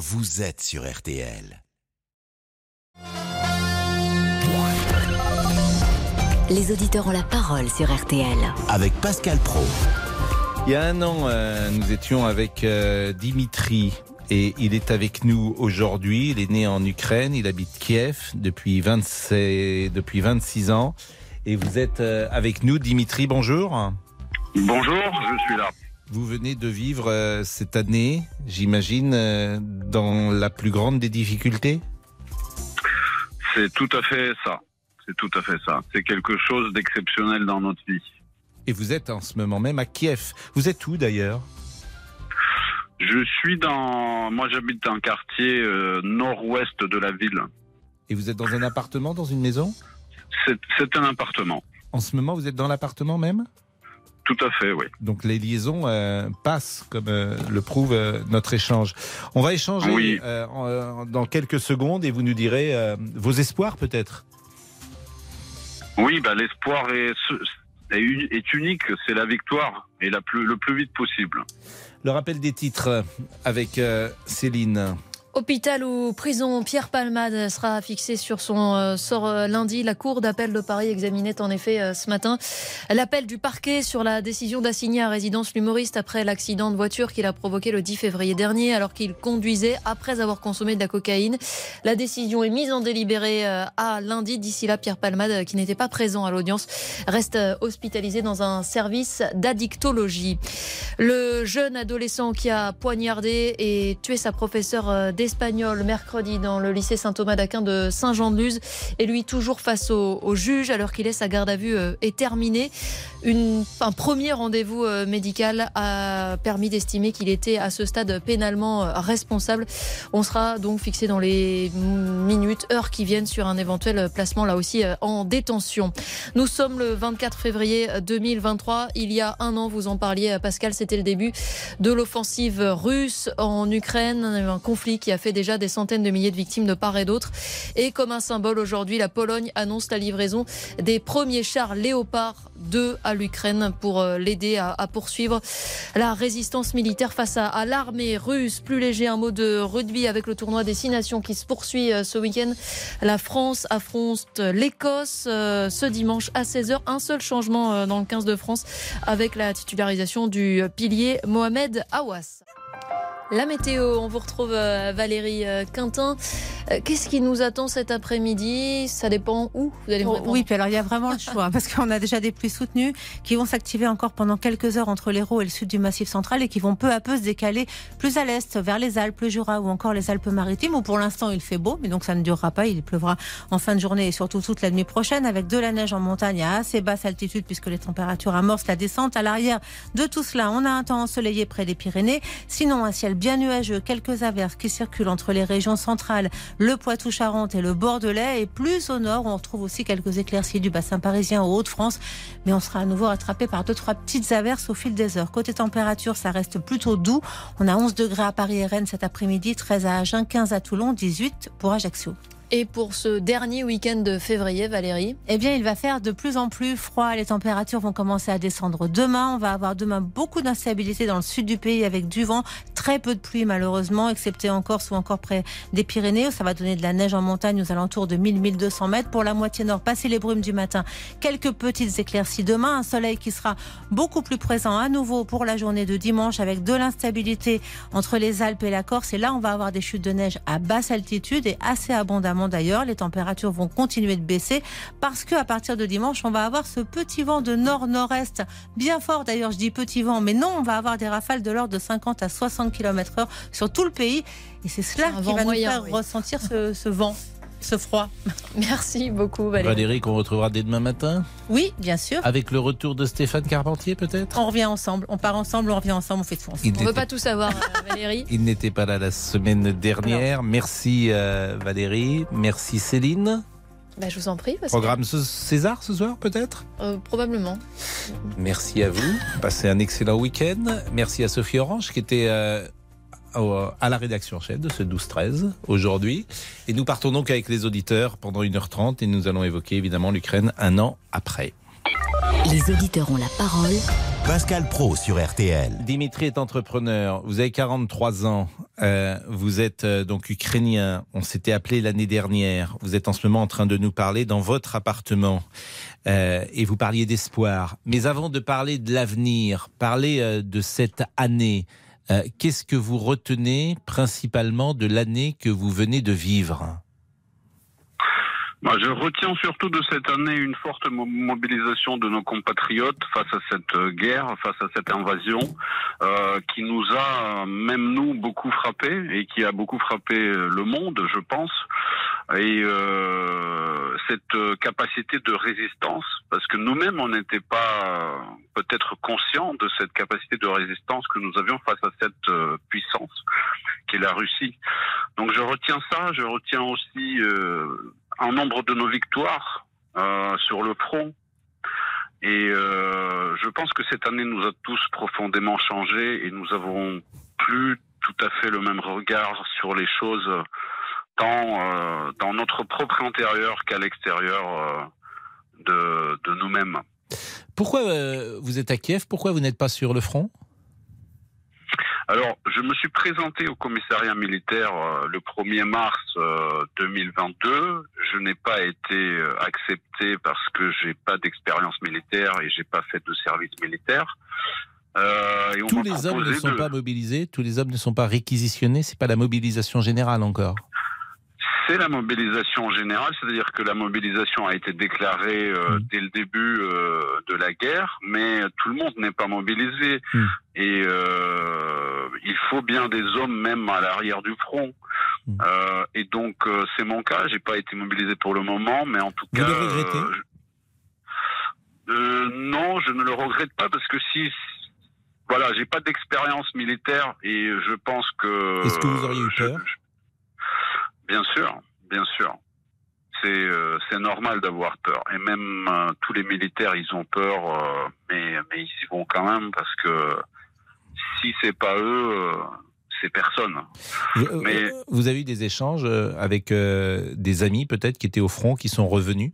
vous êtes sur RTL. Les auditeurs ont la parole sur RTL. Avec Pascal Pro. Il y a un an, euh, nous étions avec euh, Dimitri et il est avec nous aujourd'hui. Il est né en Ukraine, il habite Kiev depuis 26, depuis 26 ans. Et vous êtes euh, avec nous, Dimitri, bonjour. Bonjour, je suis là. Vous venez de vivre euh, cette année, j'imagine, euh, dans la plus grande des difficultés? C'est tout à fait ça. C'est tout à fait ça. C'est quelque chose d'exceptionnel dans notre vie. Et vous êtes en ce moment même à Kiev. Vous êtes où d'ailleurs? Je suis dans. Moi, j'habite un quartier euh, nord-ouest de la ville. Et vous êtes dans un appartement, dans une maison? C'est un appartement. En ce moment, vous êtes dans l'appartement même? Tout à fait, oui. Donc les liaisons euh, passent, comme euh, le prouve euh, notre échange. On va échanger Oui. en- dans quelques secondes et vous nous direz vos espoirs peut-être. Oui, bah, l'espoir est, est, uni- est unique. C'est la victoire et la plus, le plus vite possible. Le rappel des titres avec Céline. Hôpital ou prison, Pierre Palmade sera fixé sur son euh, sort euh, lundi. La Cour d'appel de Paris examinait en effet euh, ce matin l'appel du parquet sur la décision d'assigner à résidence l'humoriste après l'accident de voiture qu'il a provoqué le 10 février dernier alors qu'il conduisait après avoir consommé de la cocaïne. La décision est mise en délibéré à lundi. D'ici là, Pierre Palmade, qui n'était pas présent à l'audience, reste hospitalisé dans un service d'addictologie. Le jeune adolescent qui a poignardé et tué sa professeure d'espagnol mercredi dans le lycée Saint-Thomas d'Aquin de Saint-Jean-de-Luz est lui toujours face au, au juge alors qu'il est sa garde à vue euh, est terminée. Un premier rendez-vous euh, médical a permis d'estimer qu'il était à ce stade pénalement euh, responsable. On sera donc fixé dans les minutes, heures qui viennent sur un éventuel placement là aussi en détention. Nous sommes le 24 février 2023. Il y a un an, vous en parliez, Pascal, c'était le début de l'offensive russe en Ukraine, un conflit qui a fait déjà des centaines de milliers de victimes de part et d'autre. Et comme un symbole aujourd'hui, la Pologne annonce la livraison des premiers chars Léopard 2 à l'Ukraine pour euh, l'aider à, poursuivre la résistance militaire face à, à l'armée russe. Plus léger, un mot de rugby avec le tournoi des six nations qui se poursuit euh, ce week-end. La France affronte l'Écosse euh, ce dimanche à 16h. Un seul changement dans le 15 de France avec la titularisation du pilier Mohamed Awas. La météo, on vous retrouve euh, Valérie euh, Quintin. Euh, Qu'est-ce qui nous attend cet après-midi? Ça dépend où vous allez me Oh, répondre. oui, puis alors il y a vraiment le choix parce qu'on a déjà des pluies soutenues qui vont s'activer encore pendant quelques heures entre l'Hérault et le sud du Massif central et qui vont peu à peu se décaler plus à l'est vers les Alpes, le Jura ou encore les Alpes-Maritimes où pour l'instant il fait beau, mais donc ça ne durera pas. Il pleuvra en fin de journée et surtout toute la nuit prochaine avec de la neige en montagne à assez basse altitude puisque les températures amorcent la descente. À l'arrière de tout cela, on a un temps ensoleillé près des Pyrénées, sinon un ciel bien nuageux, quelques averses qui circulent entre les régions centrales, le Poitou-Charentes et le Bordelais et plus au nord, on retrouve aussi quelques éclaircies du bassin parisien aux Hauts-de-France, mais on sera à nouveau rattrapé par deux trois petites averses au fil des heures. Côté température, ça reste plutôt doux. On a 11 degrés à Paris et Rennes cet après-midi, 13 à Agen, 15 à Toulon, 18 pour Ajaccio. Et pour ce dernier week-end de février, Valérie Eh bien, il va faire de plus en plus froid. Les températures vont commencer à descendre demain. On va avoir demain beaucoup d'instabilité dans le sud du pays avec du vent, très peu de pluie malheureusement, excepté en Corse ou encore près des Pyrénées. Ça va donner de la neige en montagne aux alentours de 1000-1200 mètres. Pour la moitié nord, passer les brumes du matin, quelques petites éclaircies demain. Un soleil qui sera beaucoup plus présent à nouveau pour la journée de dimanche avec de l'instabilité entre les Alpes et la Corse. Et là, on va avoir des chutes de neige à basse altitude et assez abondamment d'ailleurs. Les températures vont continuer de baisser parce que à partir de dimanche, on va avoir ce petit vent de nord-nord-est, bien fort d'ailleurs, je dis petit vent, mais non, on va avoir des rafales de l'ordre de 50 à 60 km heure sur tout le pays. Et c'est cela qui va moyen, nous faire oui. ressentir ce, ce vent, ce froid. Merci beaucoup, Valérie. Valérie qu'on retrouvera dès demain matin Oui, bien sûr. avec le retour de Stéphane Carpentier peut-être? On revient ensemble, on part ensemble, on revient ensemble, on fait tout ensemble. Il On ne veut pas tout savoir, euh, Valérie. Il n'était pas là la semaine dernière. Merci euh, Valérie. Merci Céline. Bah, je vous en prie. Parce Programme César ce soir peut-être? Euh, probablement. Merci à vous. Passez un excellent week-end. Merci à Sophie Orange qui était euh, à la rédaction chef de ce 12-13 aujourd'hui. Et nous partons donc avec les auditeurs pendant 1h30 et nous allons évoquer évidemment l'Ukraine un an après. Les auditeurs ont la parole Pascal Pro sur RTL. Dimitri est entrepreneur. Vous avez 43 ans. Euh, vous êtes euh, donc ukrainien. On s'était appelé l'année dernière. Vous êtes en ce moment en train de nous parler dans votre appartement. Euh, et vous parliez d'espoir. Mais avant de parler de l'avenir, parler euh, de cette année, euh, qu'est-ce que vous retenez principalement de l'année que vous venez de vivre? Je retiens surtout de cette année une forte mo- mobilisation de nos compatriotes face à cette euh, guerre, face à cette invasion, euh, qui nous a, même nous, beaucoup frappé et qui a beaucoup frappé le monde, je pense. Et euh, cette euh, capacité de résistance, parce que nous-mêmes, on n'était pas euh, peut-être conscients de cette capacité de résistance que nous avions face à cette euh, puissance qui est la Russie. Donc je retiens ça, je retiens aussi euh, un nombre de nos victoires euh, sur le front. Et je pense que cette année nous a tous profondément changé et nous avons plus tout à fait le même regard sur les choses, tant euh, dans notre propre intérieur qu'à l'extérieur euh, de, de nous-mêmes. Pourquoi euh, vous êtes à Kiev? Pourquoi vous n'êtes pas sur le front? Alors, je me suis présenté au commissariat militaire euh, le 1er mars euh, 2022. Je n'ai pas été euh, accepté parce que j'ai pas d'expérience militaire et j'ai pas fait de service militaire. Et on Tous les hommes ne sont de- pas mobilisés, tous les hommes ne sont pas réquisitionnés, c'est pas la mobilisation générale encore. C'est la mobilisation générale, c'est-à-dire que la mobilisation a été déclarée euh, Mm. dès le début euh, de la guerre, mais tout le monde n'est pas mobilisé. Mm. Et euh, il faut bien des hommes même à l'arrière du front. Mm. Euh, et donc c'est mon cas, j'ai pas été mobilisé pour le moment, mais en tout Vous cas... le regrettez? je- Non, je ne le regrette pas parce que si... Voilà, j'ai pas d'expérience militaire et je pense que... Est-ce que vous auriez eu je- peur? Bien sûr, bien sûr. C'est euh, c'est normal d'avoir peur. Et même euh, tous les militaires, ils ont peur, euh, mais, mais ils y vont quand même parce que si c'est pas eux, c'est personne. Vous, Mais- vous avez eu des échanges avec des amis peut-être qui étaient au front, qui sont revenus?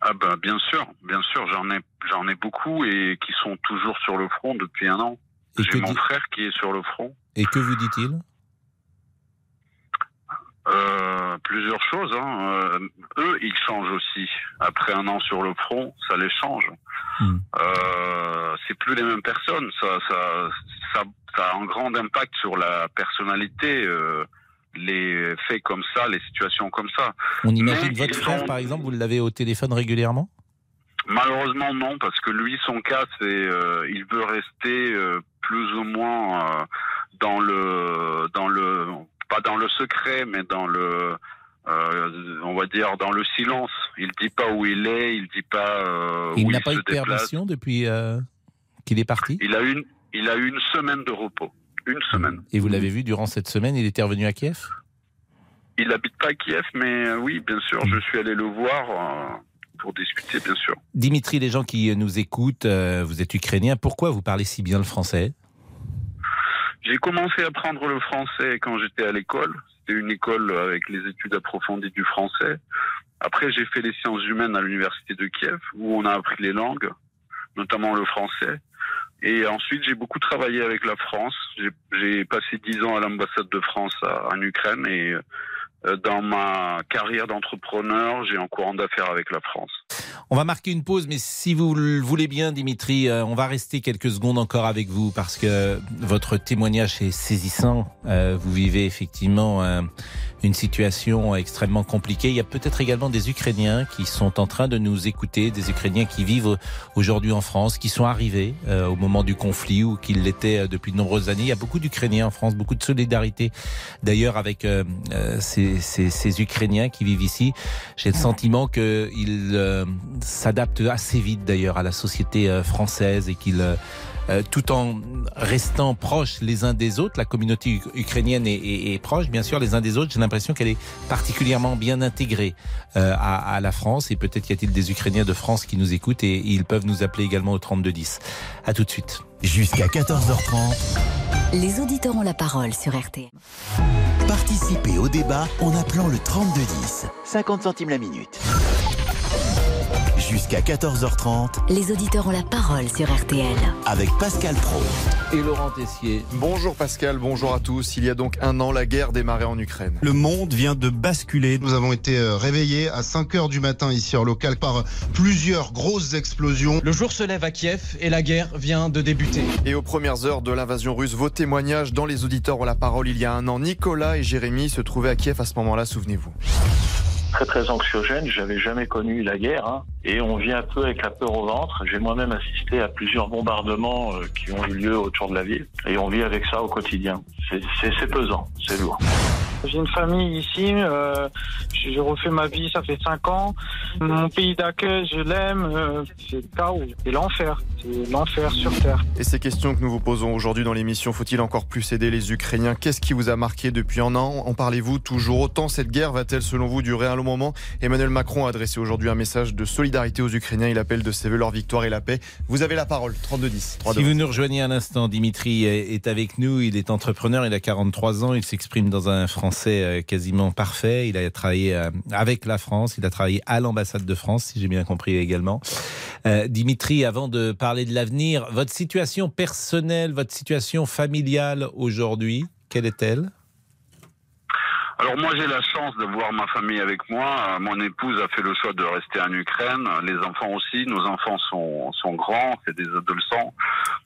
Ah ben bien sûr, bien sûr, j'en ai j'en ai beaucoup et qui sont toujours sur le front depuis un an. J'ai mon frère qui est sur le front. et que vous dit-il? Euh, plusieurs choses. Hein. Euh, eux, ils changent aussi. Après un an sur le front, ça les change. Hmm. Euh, c'est plus les mêmes personnes. Ça, ça, ça, ça a un grand impact sur la personnalité. euh, les faits comme ça, les situations comme ça. On imagine Mais votre frère sont- par exemple, vous l'avez au téléphone régulièrement? Malheureusement non, parce que lui, son cas, c'est euh, il veut rester euh, plus ou moins euh, dans le dans le pas dans le secret, mais dans le euh, on va dire dans le silence. Il dit pas où il est, il dit pas euh, Il n'a il pas eu de permission depuis euh, qu'il est parti? Il a une il a eu une semaine de repos, une semaine. Et vous l'avez vu durant cette semaine, il était revenu à Kiev? Il habite pas à Kiev, mais euh, oui, bien sûr, je suis allé le voir pour discuter, bien sûr. Dimitri, les gens qui nous écoutent, vous êtes ukrainien, pourquoi vous parlez si bien le français? J'ai commencé à apprendre le français quand j'étais à l'école. C'était une école avec les études approfondies du français. Après, j'ai fait les sciences humaines à l'université de Kiev, où on a appris les langues, notamment le français. Et ensuite, j'ai beaucoup travaillé avec la France. J'ai- passé dix ans à l'ambassade de France à- en Ukraine et euh, dans ma carrière d'entrepreneur, j'ai un courant d'affaires avec la France. On va marquer une pause, mais si vous le voulez bien, Dimitri, euh, on va rester quelques secondes encore avec vous parce que votre témoignage est saisissant. Euh, vous vivez effectivement euh, une situation extrêmement compliquée. Il y a peut-être également des Ukrainiens qui sont en train de nous écouter, des Ukrainiens qui vivent aujourd'hui en France, qui sont arrivés au moment du conflit ou qui l'étaient depuis de nombreuses années. Il y a beaucoup d'Ukrainiens en France, beaucoup de solidarité d'ailleurs avec ces Ukrainiens qui vivent ici. J'ai le sentiment qu'ils euh, s'adaptent assez vite d'ailleurs à la société euh, française et qu'ils euh, tout en restant proches les uns des autres, la communauté ukrainienne est, est- est proche, bien sûr, les uns des autres. J'ai l'impression qu'elle est particulièrement bien intégrée euh, à, à la France. Et peut-être y a-t-il des Ukrainiens de France qui nous écoutent et ils peuvent nous appeler également au 3210. À tout de suite. Jusqu'à 14h30, Les auditeurs ont la parole sur RTL. participez au débat en appelant le 3210. 50 centimes la minute. Jusqu'à 14h30 Les auditeurs ont la parole sur RTL. avec Pascal Pro. Et Laurent Tessier. Bonjour Pascal, bonjour à tous. Il y a donc un an, la guerre démarrait en Ukraine. Le monde vient de basculer. Nous avons été euh, réveillés à 5 heures du matin ici en local par plusieurs grosses explosions. Le jour se lève à Kiev et la guerre vient de débuter. Et aux premières heures de l'invasion russe, vos témoignages dans les auditeurs ont la parole il y a un an. Nicolas et Jérémy se trouvaient à Kiev à ce moment-là, souvenez-vous. Très très anxiogène. J'avais jamais connu la guerre hein. et on vit un peu avec la peur au ventre. J'ai moi-même assisté à plusieurs bombardements euh, qui ont eu lieu autour de la ville et on vit avec ça au quotidien. C'est- pesant, c'est lourd. J'ai une famille ici, euh, j'ai refait ma vie, ça fait 5 ans. Mon pays d'accueil, je l'aime, euh, c'est le chaos, c'est l'enfer, c'est l'enfer sur Terre. Et ces questions que nous vous posons aujourd'hui dans l'émission, faut-il encore plus aider les Ukrainiens? Qu'est-ce qui vous a marqué depuis un an? En parlez-vous toujours autant? Cette guerre va-t-elle selon vous durer un long moment? Emmanuel Macron a adressé aujourd'hui un message de solidarité aux Ukrainiens. Il appelle de ses voeux leur victoire et la paix. Vous avez la parole, 3210. Si vous nous rejoignez un instant, Dimitri est est avec nous. Il est entrepreneur, il a 43 ans, il s'exprime dans un français euh, quasiment parfait. Il a travaillé euh, avec la France, il a travaillé à l'ambassade de France, si j'ai bien compris également. Euh, Dimitri, avant de parler de l'avenir, votre situation personnelle, votre situation familiale aujourd'hui, quelle est-elle? Alors moi j'ai la chance de voir ma famille avec moi. Euh, Mon épouse a fait le choix de rester en Ukraine. Les enfants aussi. Nos enfants sont, sont grands, c'est des adolescents.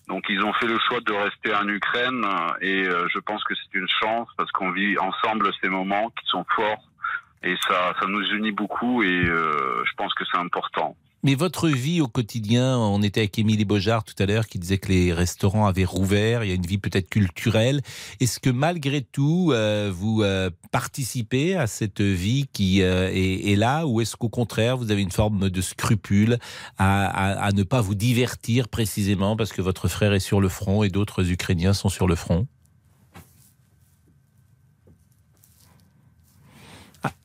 Donc ils ont fait le choix de rester en Ukraine et euh, je pense que c'est une chance parce qu'on vit ensemble ces moments qui sont forts et ça, ça nous unit beaucoup et euh, je pense que c'est important. Mais votre vie au quotidien, on était avec Émilie Beaujard tout à l'heure qui disait que les restaurants avaient rouvert, il y a une vie peut-être culturelle. Est-ce que malgré tout, euh, vous euh, participez à cette vie qui euh, est, là ou est-ce qu'au contraire, vous avez une forme de scrupule à ne pas vous divertir précisément parce que votre frère est sur le front et d'autres Ukrainiens sont sur le front?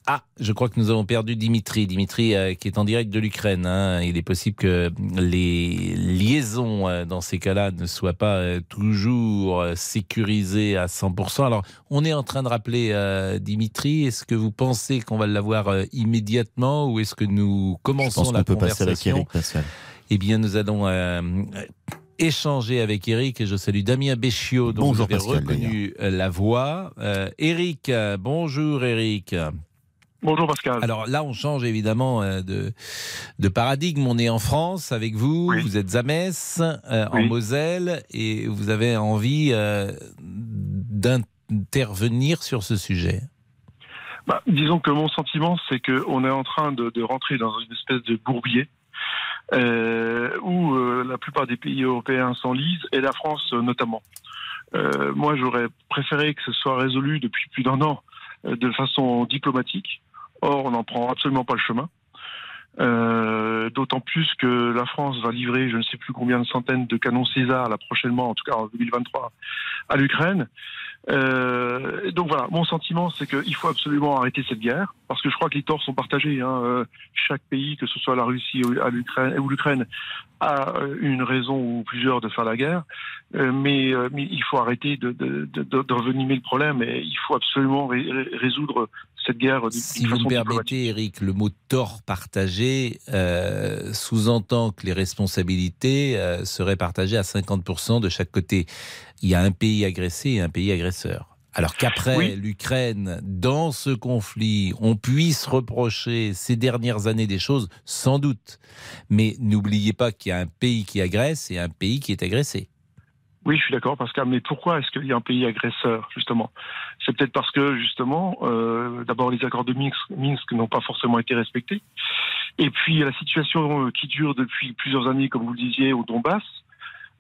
Ah, je crois que nous avons perdu Dimitri. Dimitri euh, qui est en direct de l'Ukraine. hein. Il est possible que les liaisons euh, dans ces cas-là ne soient pas euh, toujours sécurisées à 100%. Alors, on est en train de rappeler Dimitri. Est-ce que vous pensez qu'on va l'avoir immédiatement ou est-ce que nous Je commençons pense la qu'on peut passer avec conversation Eric eh bien, nous allons échanger avec Eric. Et je salue Damien Béchiot, dont vous avez reconnu la voix. Euh, Eric, bonjour Eric. Bonjour Pascal. Alors là, on change évidemment euh, de, de paradigme. On est en France avec vous. Oui. Vous êtes à Metz, euh, en. Moselle, et vous avez envie euh, d'intervenir sur ce sujet. Bah, disons que mon sentiment, c'est qu'on est en train de, de rentrer dans une espèce de bourbier euh, où la plupart des pays européens s'enlisent, et la France notamment. Moi, j'aurais préféré que ce soit résolu depuis plus d'un an de façon diplomatique. Or, on n'en prend absolument pas le chemin. Euh, D'autant plus que la France va livrer je ne sais plus combien de centaines de canons César, là prochainement, en tout cas en 2023, à l'Ukraine. Euh, donc voilà, mon sentiment, c'est qu'il faut absolument arrêter cette guerre, parce que je crois que les torts sont partagés. Hein. Euh, Chaque pays, que ce soit la Russie ou l'Ukraine- a une raison ou plusieurs de faire la guerre. Mais, il faut arrêter de, de, le problème et il faut absolument ré- ré- résoudre cette guerre d'une Si vous me permettez, Eric, le mot tort partagé euh, sous-entend que les responsabilités euh, seraient partagées à 50% de chaque côté. Il y a un pays agressé et un pays agresseur. Alors qu'après Oui. l'Ukraine, dans ce conflit, on puisse reprocher ces dernières années des choses, sans doute. Mais n'oubliez pas qu'il y a un pays qui agresse et un pays qui est agressé. Oui, je suis d'accord, Pascal. Mais pourquoi est-ce qu'il y a un pays agresseur, justement? C'est peut-être parce que, justement, euh, d'abord, les accords de Minsk, Minsk n'ont pas forcément été respectés. Et puis, la situation euh, qui dure depuis plusieurs années, comme vous le disiez, au Donbass,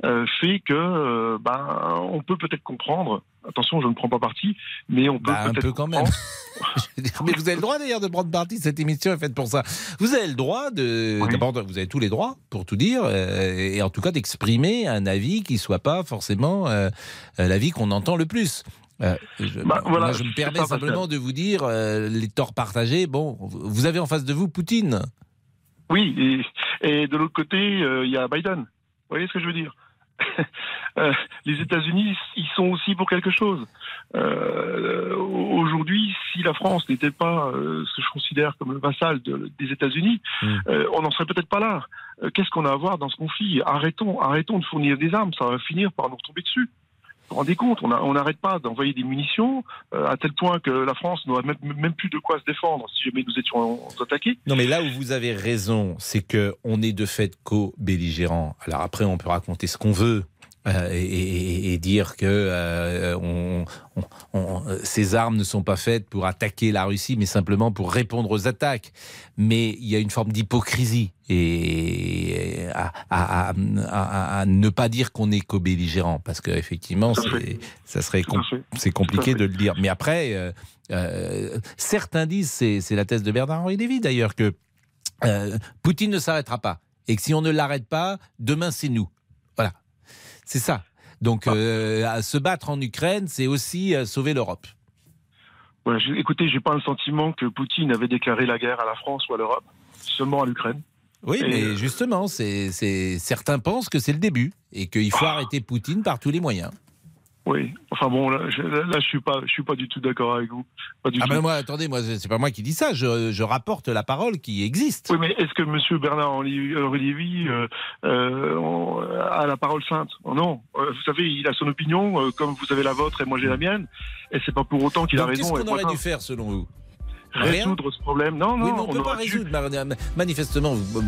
euh, fait que, euh, ben, on peut peut-être comprendre. Attention, je ne prends pas parti, mais on peut Bah, un peu quand même. Mais vous avez le droit d'ailleurs de prendre parti. Cette émission est faite pour ça. Vous avez le droit de. Oui. D'abord, vous avez tous les droits, pour tout dire, euh, et en tout cas d'exprimer un avis qui soit pas forcément euh, euh, l'avis qu'on entend le plus. Euh, je, Bah, voilà, moi, je me permets simplement de vous dire euh, les torts partagés. Bon, vous avez en face de vous Poutine. Oui, et, et de l'autre côté, euh, il y a Biden. Vous voyez ce que je veux dire? Les États-Unis, ils sont aussi pour quelque chose. Euh, Aujourd'hui, si la France n'était pas euh, ce que je considère comme le vassal de- des États-Unis, Mm. euh, on n'en serait peut-être pas là. Euh, Qu'est-ce qu'on a à voir dans ce conflit? Arrêtons, arrêtons de fournir des armes, ça va finir par nous retomber dessus. Vous rendez compte, on n'arrête pas d'envoyer des munitions euh, à tel point que la France n'aurait même, plus de quoi se défendre si jamais nous étions attaqués. Non, mais là où vous avez raison, c'est que on est de fait co-belligérants. Alors après, on peut raconter ce qu'on veut. Euh, et, dire que euh, on- on- on- ces armes ne sont pas faites pour attaquer la Russie, mais simplement pour répondre aux attaques. Mais il y a une forme d'hypocrisie et à, à- à- à- à ne pas dire qu'on est co-belligérant, parce qu'effectivement, ça serait com- c'est compliqué de le dire. Mais après, euh, euh, certains disent, c'est c'est la thèse de Bernard-Henri Lévy d'ailleurs, que euh, Poutine ne s'arrêtera pas. Et que si on ne l'arrête pas, demain c'est nous. Voilà. C'est ça. Donc euh, à se battre en Ukraine, c'est aussi euh, sauver l'Europe. Ouais, je- écoutez, j'ai pas le sentiment que Poutine avait déclaré la guerre à la France ou à l'Europe, seulement à l'Ukraine. Oui, Et, mais euh, justement, c'est certains pensent que c'est le début et qu'il faut arrêter Poutine par tous les moyens. Oui, enfin bon, là, je, là, je suis pas, je suis pas du tout d'accord avec vous. Pas du Ah tout. ben moi, attendez, moi c'est pas moi qui dis ça, je, je rapporte la parole qui existe. Oui, mais est-ce que Monsieur Bernard Henri euh, euh, on- a la parole sainte? Oh Non, Euh, vous savez, il a son opinion, euh, comme vous avez la vôtre et moi j'ai la mienne, et c'est pas pour autant qu'il a qu'est-ce raison. et qu'on aurait dû faire selon vous? Résoudre ce problème Non, non, oui, mais on ne peut pas dû- résoudre. Manifestement, vous-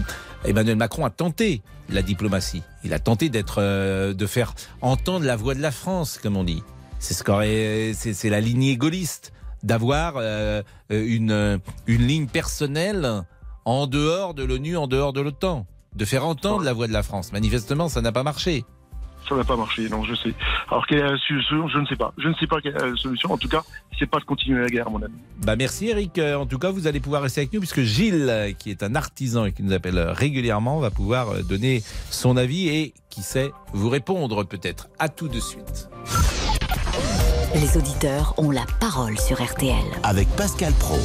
Emmanuel Macron a tenté la diplomatie. Il a tenté d'être, euh, de faire entendre la voix de la France, comme on dit. C'est ce qu'aurait, c'est, c'est la lignée gaulliste d'avoir euh, une euh, une ligne personnelle en dehors de l'ONU, en dehors de l'OTAN, de faire entendre la voix de la France. Manifestement, ça n'a pas marché. Ça n'a pas marché, non, je sais. Alors quelle est la solution? Je ne sais pas. Je ne sais pas quelle est la solution. En tout cas, c'est pas de continuer la guerre, à mon ami. Bah merci Eric. Euh, En tout cas, vous allez pouvoir rester avec nous puisque Gilles, euh, qui est un artisan et qui nous appelle euh, régulièrement, va pouvoir donner son avis et qui sait vous répondre peut-être. À tout de suite. Les auditeurs ont la parole sur RTL. Avec Pascal Pro.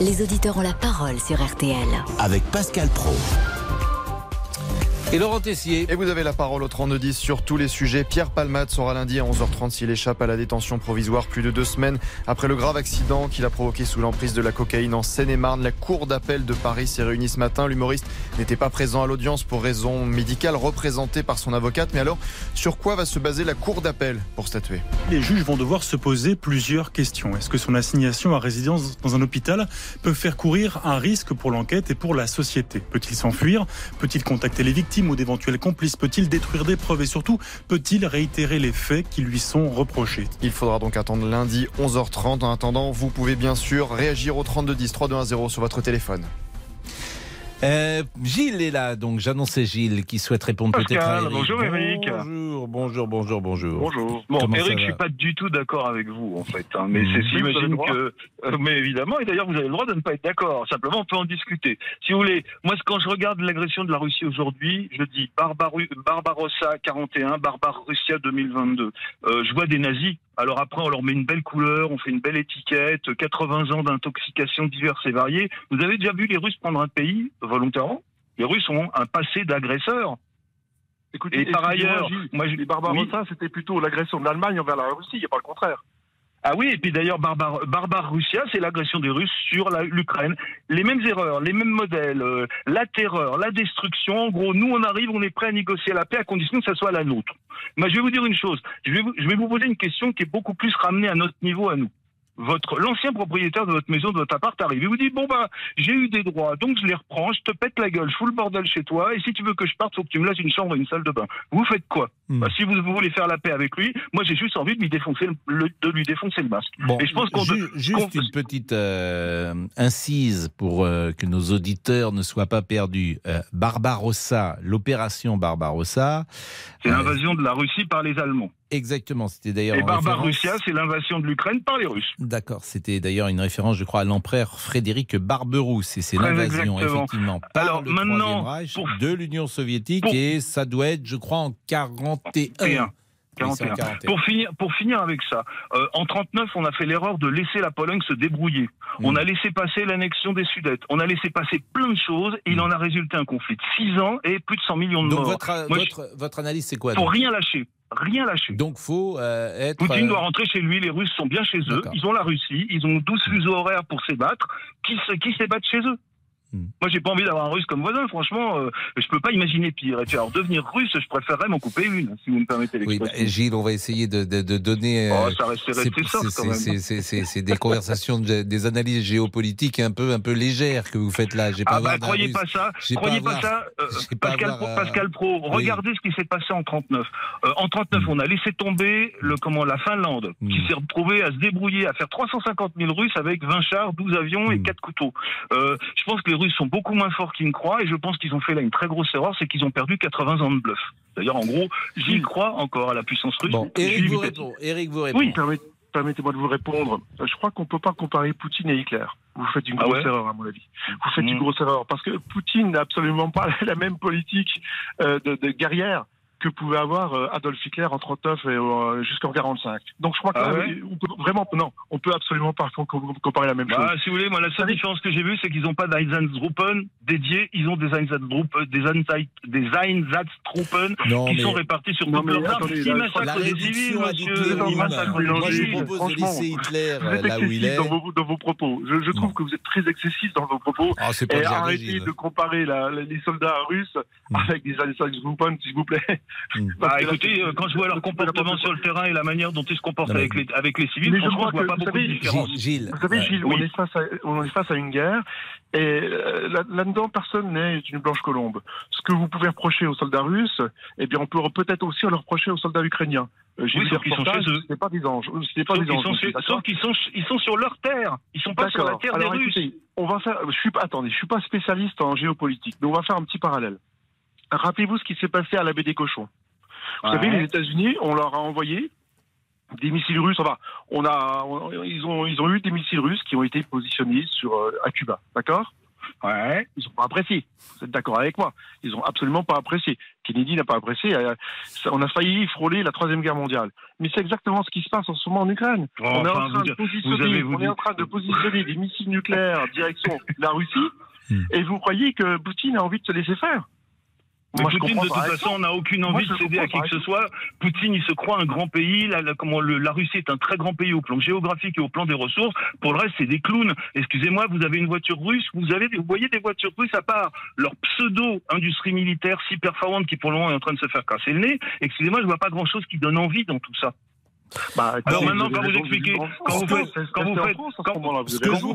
Les auditeurs ont la parole sur RTL. Avec Pascal Pro. Et Laurent Tessier. Et vous avez la parole au 32-10 sur tous les sujets. Pierre Palmade sera lundi à 11h30 s'il échappe à la détention provisoire plus de deux semaines après le grave accident qu'il a provoqué sous l'emprise de la cocaïne en Seine-et-Marne. La cour d'appel de Paris s'est réunie ce matin. L'humoriste n'était pas présent à l'audience pour raison médicale représentée par son avocate. Mais alors, sur quoi va se baser la cour d'appel pour statuer Les juges vont devoir se poser plusieurs questions. Est-ce que son assignation à résidence dans un hôpital peut faire courir un risque pour l'enquête et pour la société? Peut-il s'enfuir? Peut-il contacter les victimes? Ou d'éventuels complices Peut-il détruire des preuves Et surtout, peut-il réitérer les faits qui lui sont reprochés? Il faudra donc attendre lundi 11h30. En attendant, vous pouvez bien sûr réagir au 3210 3210 sur votre téléphone. Euh, Gilles est là, donc j'annonçais Gilles qui souhaite répondre peut-être à Eric. bonjour, Eric. Bonjour, bonjour, bonjour, bonjour. Bonjour. Bon, Comment Eric, je suis pas du tout d'accord avec vous, en fait. hein, mais Mhm. c'est j'imagine que, euh, mais évidemment, et d'ailleurs, vous avez le droit de ne pas être d'accord. Simplement, on peut en discuter. Si vous voulez, moi, quand je regarde l'agression de la Russie aujourd'hui, je dis Barbaru- Barbarossa 41, Barbarossia 2022. Euh, je vois des nazis. Alors après, on leur met une belle couleur, on fait une belle étiquette, 80 ans d'intoxication diverses et variées. Vous avez déjà vu les Russes prendre un pays volontairement? Les Russes ont un passé d'agresseurs. Écoutez, Et par ailleurs, moi, je- les Barbarossa, c'était plutôt l'agression de l'Allemagne envers la Russie, il n'y a pas le contraire. Ah oui, et puis d'ailleurs, Barbar, Barbar Russia, c'est l'agression des Russes sur l'Ukraine. Les mêmes erreurs, les mêmes modèles, euh, la terreur, la destruction. En gros, nous, on arrive, on est prêt à négocier la paix à condition que ça soit la nôtre. Mais je vais vous dire une chose. Je vais je vais vous poser une question qui est beaucoup plus ramenée à notre niveau à nous. Votre l'ancien propriétaire de votre maison, de votre appart arrive. Il vous dit bon bah j'ai eu des droits, donc je les reprends. Je te pète la gueule, je fous le bordel chez toi. Et si tu veux que je parte, faut que tu me laisses une chambre et une salle de bain. Vous faites quoi Hmm. Bah, Si vous, vous voulez faire la paix avec lui, moi j'ai juste envie de lui défoncer le, de lui défoncer le masque. Bon, et je pense qu'on ju- juste une petite euh, incise pour euh, que nos auditeurs ne soient pas perdus. Euh, Barbarossa, l'opération Barbarossa. C'est l'invasion de la Russie par les Allemands. Exactement, c'était d'ailleurs. Et référence- Barbarussia, c'est l'invasion de l'Ukraine par les Russes. D'accord, c'était d'ailleurs une référence, je crois, à l'empereur Frédéric Barberousse. Et c'est l'invasion, effectivement, par Alors, le maintenant, Troisième Reich pour- de l'Union soviétique. pour- Et ça doit être, je crois, en 41. Et un. 41. Oui, c'est en 41. Pour finir, pour finir avec ça, euh, en 39, on a fait l'erreur de laisser la Pologne se débrouiller. Mm. On a laissé passer l'annexion des Sudètes. On a laissé passer plein de choses et il en a résulté un conflit de 6 ans et plus de 100 millions de Donc morts. votre, Moi, votre, votre analyse, c'est quoi donc? rien lâcher. Rien lâcher. Donc faut euh, être. Poutine euh, doit rentrer chez lui, les Russes sont bien chez eux, ils ont la Russie, ils ont 12 fuseaux horaires pour s'ébattre, qui se, qui s'ébattent chez eux? Hmm. Moi, j'ai pas envie d'avoir un russe comme voisin, franchement, euh, je peux pas imaginer pire. Et puis, alors, devenir russe, je préférerais m'en couper une, si vous me permettez Oui, bah, l'expression. Gilles, on va essayer de, de- de donner. Oh, euh, ça resterait quand même. c'est- des conversations, de- des analyses géopolitiques un peu, un peu légères que vous faites là. J'ai pas Ah bah croyez pas ça, croyez pas, ça, euh, pas à Pascal, Pro, Pascal Pro, oui. regardez ce qui s'est passé en 39. Euh, en 39, Mm. on a laissé tomber le comment la Finlande, qui Mm. s'est retrouvée à se débrouiller, à faire 350 000 Russes avec 20 chars, 12 avions et Mm. 4 couteaux. Euh, je pense que les Russes sont beaucoup moins forts qu'ils ne croient et je pense qu'ils ont fait là une très grosse erreur, c'est qu'ils ont perdu 80 ans de bluff. D'ailleurs, en gros, j'y crois encore à la puissance russe. Bon, Eric vous répond. Eric vous répond. Oui, permet- permettez-moi de vous répondre. Euh, Je crois qu'on ne peut pas comparer Poutine et Hitler. Vous faites une Ah grosse ouais erreur, à mon avis. Vous faites une grosse erreur parce que Poutine n'a absolument pas la même politique euh, de, de guerrière que pouvait avoir euh, Adolf Hitler en 39 et euh, jusqu'en 45. Donc je crois que Ah là, ouais on peut vraiment non, on peut absolument pas com- com- comparer la même Bah, chose. si vous voulez, moi, la seule différence que j'ai vue, c'est qu'ils n'ont pas d'Einsatzgruppen dédiés, ils ont des Einsatzgruppen, des, Einzeit- des Einsatztruppen Non, qui mais- sont répartis sur Non, mais attendez, là, massacrent des civils, à monsieur Ils Ils moi, je civils. propose de franchement, laisser Hitler Vous euh, êtes là où il excessif est. dans vos, dans vos propos. Je, je trouve Non. que vous êtes très excessif dans vos propos. Ah, Et arrêtez de comparer la- la- les soldats russes Mm. avec des Einsatzgruppen, s'il vous plaît. Mm. Parce Bah écoutez, euh, quand je vois leur comportement sur le terrain et la manière dont ils se comportent Non, mais- avec les, avec les civils, Mais je franchement, je vois que, pas beaucoup de différence. Gilles, Vous savez, Gilles, oui. on, est face à, on est face à une guerre et euh, là- là-dedans, personne n'est une blanche colombe. Ce que vous pouvez reprocher aux soldats russes, eh bien, on peut peut-être aussi le reprocher aux soldats ukrainiens. Euh, J'ai Oui, sauf qu'ils sont chez eux. Pas des anges. Pas Sauf des qu'ils anges. sont, non plus, sur- d'accord sauf qu'ils sont, ils sont sur leur terre. Ils sont pas sur la terre Alors, des Russes. on va faire. Je suis pas. Attendez, je suis pas spécialiste en géopolitique, mais on va faire un petit parallèle. Rappelez-vous ce qui s'est passé à la baie des Cochons. Vous Ouais. savez, les États-Unis, on leur a envoyé des missiles russes. Enfin, on a, on- ils ont, ils ont eu des missiles russes qui ont été positionnés sur euh, à Cuba, d'accord? Ouais. Ils n'ont pas apprécié. Vous êtes d'accord avec moi? Ils ont absolument pas apprécié. Kennedy n'a pas apprécié. Euh, ça- On a failli frôler la troisième guerre mondiale. Mais c'est exactement ce qui se passe en ce moment en Ukraine. Oh, on est enfin, en train de positionner, avez- vous on est en dites- train de positionner des missiles nucléaires direction la Russie. Hmm. Et vous croyez que Poutine a envie de se laisser faire? Moi, je Poutine, de toute façon, n'a aucune envie de céder à qui que ce soit. Poutine, il se croit un grand pays. La, la- comment, le- la Russie est un très grand pays au plan géographique et au plan des ressources. Pour le reste, c'est des clowns. Excusez-moi, vous avez une voiture russe, vous, avez, des- vous voyez des voitures russes à part leur pseudo-industrie militaire si performante qui, pour le moment, est en train de se faire casser le nez. Excusez-moi, je vois pas grand-chose qui donne envie dans tout ça. Bah, Alors maintenant, quand vous expliquez, quand vous faites, quand vous faites,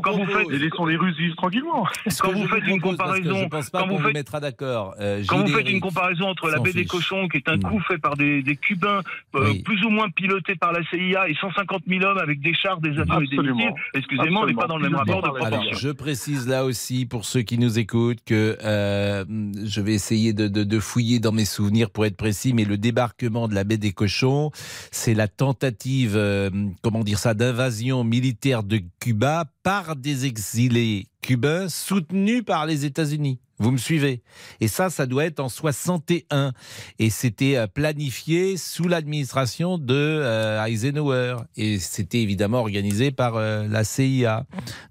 quand, vous faites, Et laissons les Russes vivre tranquillement. Quand vous je faites une comparaison- je pense pas quand qu'on vous faites- mettra d'accord. Euh, Quand vous faites une comparaison entre la baie des cochons, qui est un Mm. coup fait par des, des Cubains, euh, plus ou moins pilotés par la CIA, et 150 000 hommes avec des chars, des avions et des missiles, excusez-moi, on n'est pas dans le même rapport de proportion. je précise là aussi pour ceux qui nous écoutent que euh, je vais essayer de, de- de fouiller dans mes souvenirs pour être précis, mais le débarquement de la baie des Cochons, c'est la tentative, euh, comment dire ça, d'invasion militaire de Cuba par des exilés cubains soutenus par les États-Unis. Vous me suivez? Et ça, ça doit être en 61. Et c'était euh, planifié sous l'administration de euh, Eisenhower. Et c'était évidemment organisé par la CIA.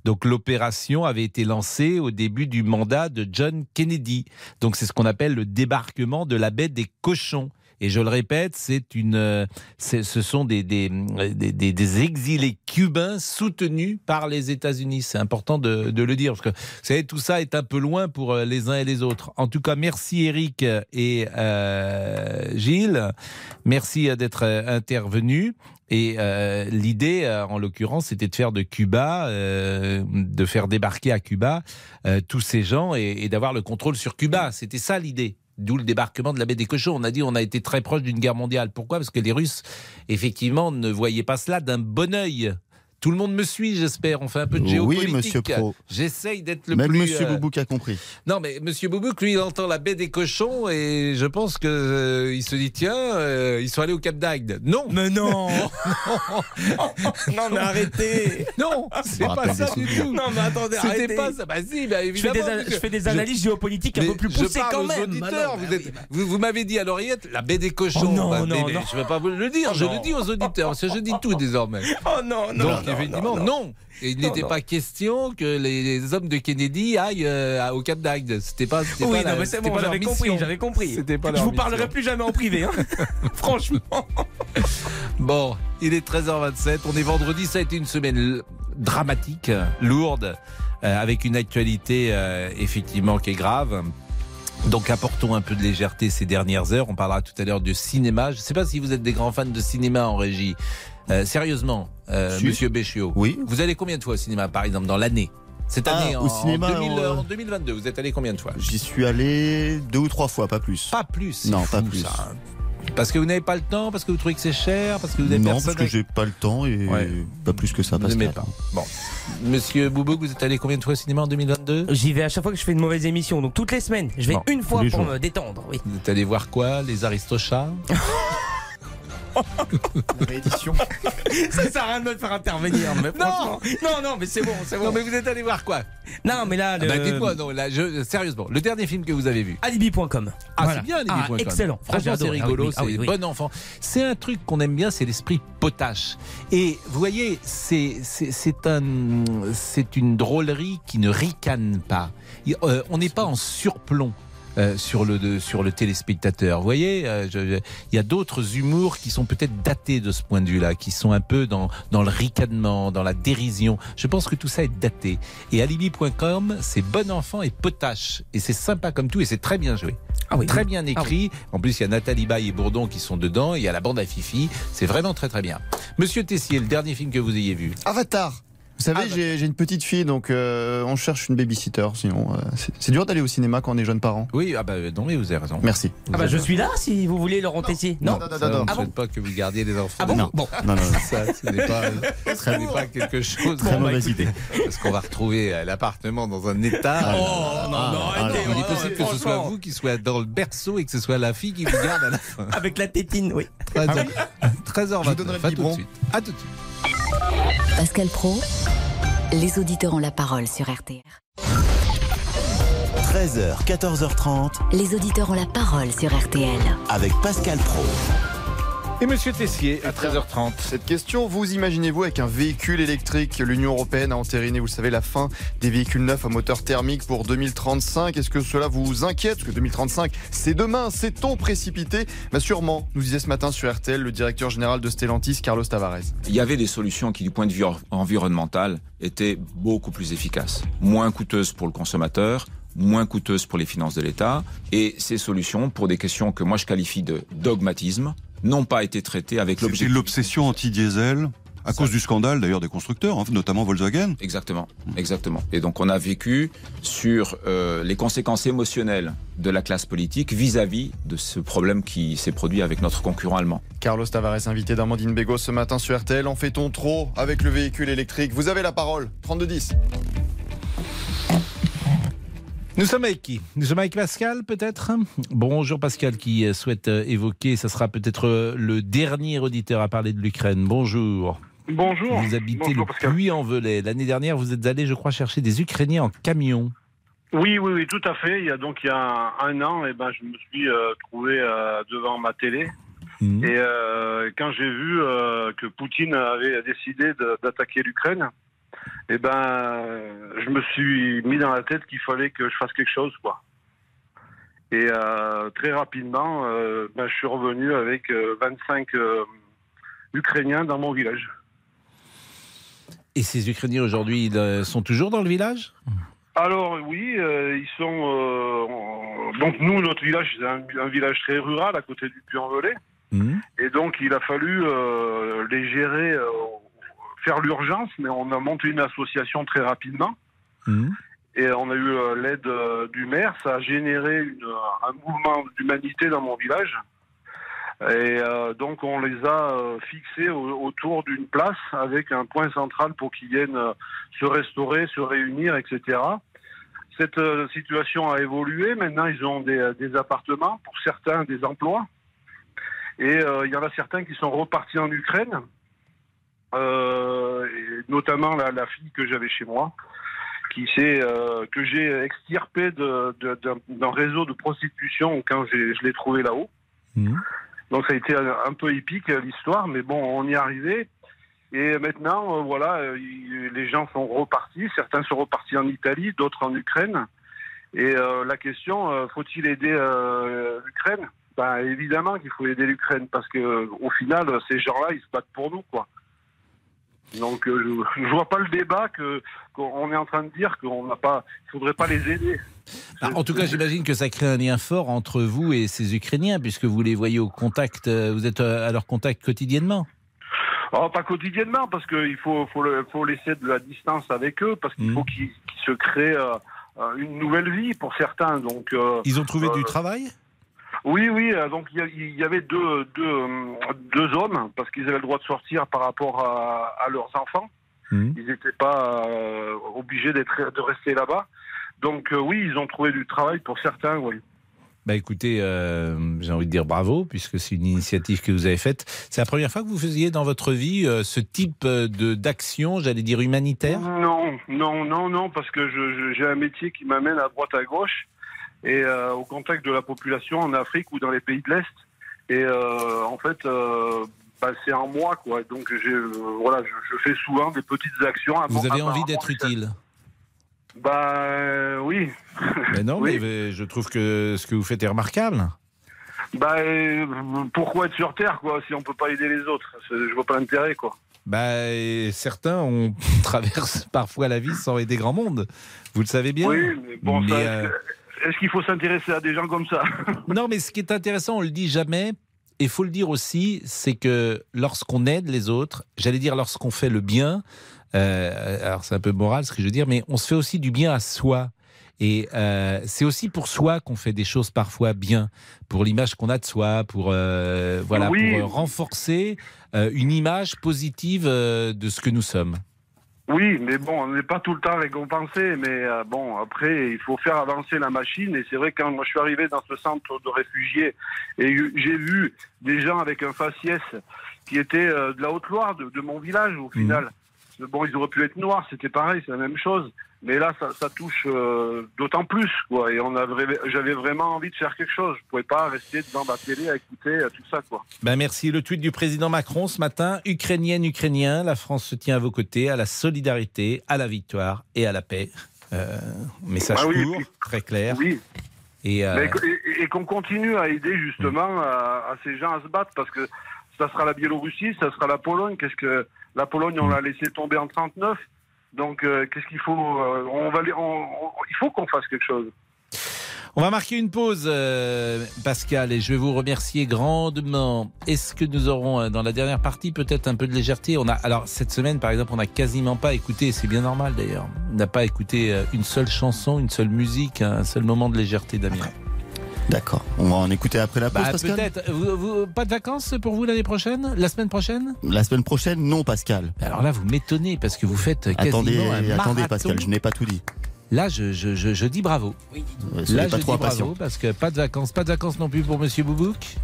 Donc l'opération avait été lancée au début du mandat de John Kennedy. Donc c'est ce qu'on appelle le débarquement de la baie des cochons. Et je le répète, c'est une, euh, ce sont des, des, des, des- exilés cubains soutenus par les États-Unis. C'est important de, de le dire parce que vous savez, tout ça est un peu loin pour euh, les uns et les autres. En tout cas, merci Eric et euh, Gilles. Merci euh, d'être intervenus. Et euh, l'idée, euh, en l'occurrence, c'était de faire de Cuba, euh, de faire débarquer à Cuba tous ces gens et, et d'avoir le contrôle sur Cuba. C'était ça l'idée. D'où le débarquement de la baie des cochons. On a dit on a été très proche d'une guerre mondiale. Pourquoi? Parce que les Russes, effectivement, ne voyaient pas cela d'un bon œil. Tout le monde me suit, j'espère. On fait un peu de Oui, géopolitique. monsieur Pro. J'essaye d'être le Même plus. Monsieur euh, Boubouk a compris. Non, mais Monsieur Boubouk, lui, il entend la baie des cochons et je pense que euh, il se dit tiens, euh, ils sont allés au Cap d'Agde. Non. Mais non. non, mais arrêtez. Non, c'est pas ça du tout. Non, mais attendez, C'était arrêtez. pas ça. Bah si, bah Je fais évidemment. des, an- monsieur. je fais des Je- analyses géopolitiques un mais peu plus poussées quand même. auditeurs. Bah non, vous bah êtes- oui, bah- vous, vous m'avez dit à l'oreillette la baie des cochons. Oh non, Bah, non, mais- non. Je ne vais pas vous le dire. Oh je non. le dis aux auditeurs. parce que je dis tout désormais. Oh non, non. Donc non, effectivement, non, non. non. Et il n'était pas question que les, les hommes de Kennedy aillent euh, au Cap d'Agde. C'était pas. c'était Oui, pas non, mais c'est bon, j'avais compris, j'avais compris. C'était pas Je vous mission. parlerai plus jamais en privé, hein. Franchement. Bon, il est 13h27. On est vendredi. Ça a été une semaine dramatique, lourde, euh, avec une actualité euh, effectivement qui est grave. Donc apportons un peu de légèreté ces dernières heures. On parlera tout à l'heure de cinéma. Je ne sais pas si vous êtes des grands fans de cinéma en régie. Euh, sérieusement, euh, Si. Monsieur Béchiot, Oui. vous allez combien de fois au cinéma, par exemple, dans l'année Cette Ah, année, au en, cinéma, 2000, en, euh, en 2022, vous êtes allé combien de fois J'y suis allé deux ou trois fois, pas plus. Pas plus. Non, fou, pas plus. ça. Parce que vous n'avez pas le temps, parce que vous trouvez que c'est cher, parce que vous avez non, parce que j'ai pas le temps et Ouais. pas plus que ça. Vous Pascal. n'aimez pas. Bon. Monsieur Boubouk, vous êtes allé combien de fois au cinéma en 2022 J'y vais à chaque fois que je fais une mauvaise émission, donc toutes les semaines. Je vais Bon, une fois pour jours. me détendre, oui. Vous êtes allé voir quoi Les Aristochats Réédition. Ça sert à rien de me faire intervenir, mais franchement. Non, non, mais c'est bon, c'est bon. Non, mais vous êtes allé voir quoi Non, mais là, Ah le... bah, Dites-moi, non, là, je, sérieusement, le dernier film que vous avez vu Alibi.com. Ah, Voilà. c'est bien, Alibi.com. Ah, excellent. Franchement, Ah, c'est adoré. rigolo, Ah oui, c'est ah oui, bon enfant. C'est un truc qu'on aime bien, c'est l'esprit potache. Et vous voyez, c'est c'est c'est un c'est une drôlerie qui ne ricane pas. Euh, on n'est pas en surplomb. Euh, sur le de- sur le téléspectateur. Vous voyez, euh, je- je- il y a d'autres humours qui sont peut-être datés de ce point de vue-là, qui sont un peu dans dans le ricanement, dans la dérision. Je pense que tout ça est daté. Et alibi.com, c'est bon enfant et potache, et c'est sympa comme tout, et c'est très bien joué. Ah oui, Très bien Ah écrit. En plus, il y a Nathalie Baye et Bourdon qui sont dedans. Il y a la bande à Fifi. C'est vraiment très très bien. Monsieur Tessier, le dernier film que vous ayez vu. Avatar. Vous savez, Ah, bah. j'ai une petite fille, donc euh, on cherche une babysitter. Sinon, euh, c'est- dur d'aller au cinéma quand on est jeune parent. Oui, ah bah non, mais vous avez raison. Merci. Vous Ah bah je raison. suis là si vous voulez Laurent Tessier. Non, non, non, non. Ah bon pas que vous gardiez les enfants. Ah bon Non. Bon. Non, non, non. Ça, ce n'est pas, quelque chose. Très Bon, bah, mauvaise idée. Parce qu'on va retrouver euh, l'appartement dans un état. Oh non, non, ah, arrêtez. Il est oh, possible que ce soit vous qui soit dans le berceau et que ce soit la fille qui vous garde à la fin. Avec la tétine, oui. 13h, 13h29. Je vous donnerai le à tout de suite. À tout de suite. Pascal Pro, les auditeurs ont la parole sur RTR. 13h, 14h30 Les auditeurs ont la parole sur RTL. avec Pascal Pro. Et Monsieur Tessier, à 13h30. Cette question, vous imaginez-vous avec un véhicule électrique L'Union Européenne a entériné, vous le savez, la fin des véhicules neufs à moteur thermique pour 2035. Est-ce que cela vous inquiète Parce que 2035, c'est demain, c'est-on précipité bah Sûrement, nous disait ce matin sur RTL le directeur général de Stellantis, Carlos Tavares. Il y avait des solutions qui, du point de vue environnemental, étaient beaucoup plus efficaces, moins coûteuses pour le consommateur, moins coûteuses pour les finances de l'État. Et ces solutions, pour des questions que moi je qualifie de dogmatisme, n'ont pas été traitées avec C'était l'objectif. l'obsession anti-diesel, à cause du scandale d'ailleurs des constructeurs, hein, notamment Volkswagen. Exactement, exactement. Et donc on a vécu sur euh, les conséquences émotionnelles de la classe politique vis-à-vis de ce problème qui s'est produit avec notre concurrent allemand. Carlos Tavares, invité d'Armandine Begos ce matin sur RTL. En fait-on trop avec le véhicule électrique? Vous avez la parole. 3210. Nous sommes avec qui? Nous sommes avec Pascal, peut-être? Bonjour Pascal, qui euh, souhaite euh, évoquer, ça sera peut-être euh, le dernier auditeur à parler de l'Ukraine. Bonjour. Bonjour. Vous habitez Bonjour, le. Puy-en-Velay. L'année dernière, vous êtes allé, je crois, chercher des Ukrainiens en camion. Oui, oui, oui, tout à fait. Il y a donc il y a un, an, et ben, je me suis euh, trouvé euh, devant ma télé. Mhm. Et euh, quand j'ai vu que Poutine avait décidé d'attaquer l'Ukraine, et ben, je me suis mis dans la tête qu'il fallait que je fasse quelque chose, quoi. Et euh, très rapidement, euh, ben, je suis revenu avec euh, 25 euh, Ukrainiens dans mon village. Et ces Ukrainiens aujourd'hui, ils sont toujours dans le village? Alors oui, ils sont donc nous notre village c'est un, un village très rural à côté du Puy-en-Velay Mhm. et donc il a fallu les gérer, faire l'urgence, mais on a monté une association très rapidement Mhm. et on a eu euh, l'aide euh, du maire, ça a généré une- un mouvement d'humanité dans mon village Et euh, donc on les a euh, fixés au- autour d'une place avec un point central pour qu'ils viennent euh, se restaurer, se réunir, etc. Cette euh, situation a évolué. Maintenant, ils ont des, des appartements, pour certains des emplois. Et euh, il y en a certains qui sont repartis en Ukraine, euh, et notamment la, la fille que j'avais chez moi, qui s'est euh, que j'ai extirpée de- de- d'un d'un réseau de prostitution quand j'ai- je l'ai trouvée là-haut. Donc ça a été un, peu épique euh, l'histoire, mais bon, on y est arrivé. Et maintenant, euh, voilà, euh, il- les gens sont repartis. Certains sont repartis en Italie, d'autres en Ukraine. Et euh, la question, euh, faut-il aider euh, l'Ukraine? Ben évidemment qu'il faut aider l'Ukraine parce que euh, au final, ces gens-là, ils se battent pour nous, quoi. Donc euh, je, je vois pas le débat que qu'on est en train de dire qu'on n'a pas, il faudrait pas les aider. Ah, en tout cas, j'imagine que ça crée un lien fort entre vous et ces Ukrainiens, puisque vous les voyez au contact, euh, vous êtes euh, à leur contact quotidiennement. Oh, pas quotidiennement, parce qu'il faut, faut, le- faut laisser de la distance avec eux, parce qu'il faut qu'ils qu'ils se créent euh, une nouvelle vie pour certains. Donc, euh, Ils ont trouvé du travail? Oui, oui. euh, Donc, il y avait deux, deux, euh, deux hommes, parce qu'ils avaient le droit de sortir par rapport à, à leurs enfants. Mhm. Ils n'étaient pas euh, obligés d'être de rester là-bas. Donc, euh, oui, ils ont trouvé du travail pour certains, oui. Bah écoutez, euh, j'ai envie de dire bravo, puisque c'est une initiative que vous avez faite. C'est la première fois que vous faisiez dans votre vie euh, ce type de d'action, j'allais dire humanitaire? Non, non, non, non, parce que j'ai un métier qui m'amène à droite à gauche et euh, au contact de la population en Afrique ou dans les pays de l'Est. Et euh, en fait, euh, bah, c'est en moi, quoi. Donc, euh, voilà, je, je fais souvent des petites actions. Vous avez envie d'être utile Bah oui. Mais non, Oui. mais je trouve que ce que vous faites est remarquable. Bah pourquoi être sur Terre, quoi, si on peut pas aider les autres? Je vois pas l'intérêt, quoi. Bah, et certains on traverse parfois la vie sans aider grand monde. Vous le savez bien. Oui, mais bon, Mais, ça, euh, est-ce- qu'il faut s'intéresser à des gens comme ça Non, mais ce qui est intéressant, on le dit jamais, et il faut le dire aussi, c'est que lorsqu'on aide les autres, j'allais dire lorsqu'on fait le bien, euh, alors c'est un peu moral ce que je veux dire, mais on se fait aussi du bien à soi. Et euh, c'est aussi pour soi qu'on fait des choses parfois bien, pour l'image qu'on a de soi, pour euh, voilà, Oui. pour renforcer une image positive de ce que nous sommes. Oui, mais bon, on n'est pas tout le temps récompensé. Mais euh, bon, après, il faut faire avancer la machine. Et c'est vrai, quand moi je suis arrivé dans ce centre de réfugiés et j'ai vu des gens avec un faciès qui étaient euh, de la Haute-Loire, de, de mon village au final. Bon, ils auraient pu être noirs, c'était pareil, c'est la même chose. Mais là, ça, ça touche euh, d'autant plus, quoi. Et on j'avais vraiment envie de faire quelque chose. Je pouvais pas rester devant ma télé à écouter euh, tout ça, quoi. Ben merci. Le tweet du président Macron ce matin. Ukrainienne, Ukrainien, la France se tient à vos côtés, à la solidarité, à la victoire et à la paix. Euh, message oui, et court, puis- très clair. Oui. Et, euh, et, et qu'on continue à aider justement à, à ces gens à se battre parce que ça sera la Biélorussie, ça sera la Pologne. Qu'est-ce que la Pologne on l'a laissé tomber en 39 donc euh, qu'est-ce qu'il faut euh, On va les- on- on- il faut qu'on fasse quelque chose. On va marquer une pause, euh, Pascal, et je vais vous remercier grandement. Est-ce que nous aurons dans la dernière partie peut-être un peu de légèreté? On a alors cette semaine, par exemple, on n'a quasiment pas écouté. C'est bien normal d'ailleurs. On n'a pas écouté une seule chanson, une seule musique, un seul moment de légèreté, Damien. D'accord. On va en écouter après la pause, Bah, Pascal peut-être. Vous- vous- pas de vacances pour vous l'année prochaine? La semaine prochaine? La semaine prochaine, non, Pascal. Alors là, vous m'étonnez parce que vous faites quasiment Attendez, un attendez. Pascal, je n'ai pas tout dit. Là, je, je, je, je dis bravo. Là, pas je trop dis bravo parce que pas de vacances, pas de vacances non plus pour Monsieur Boubouk.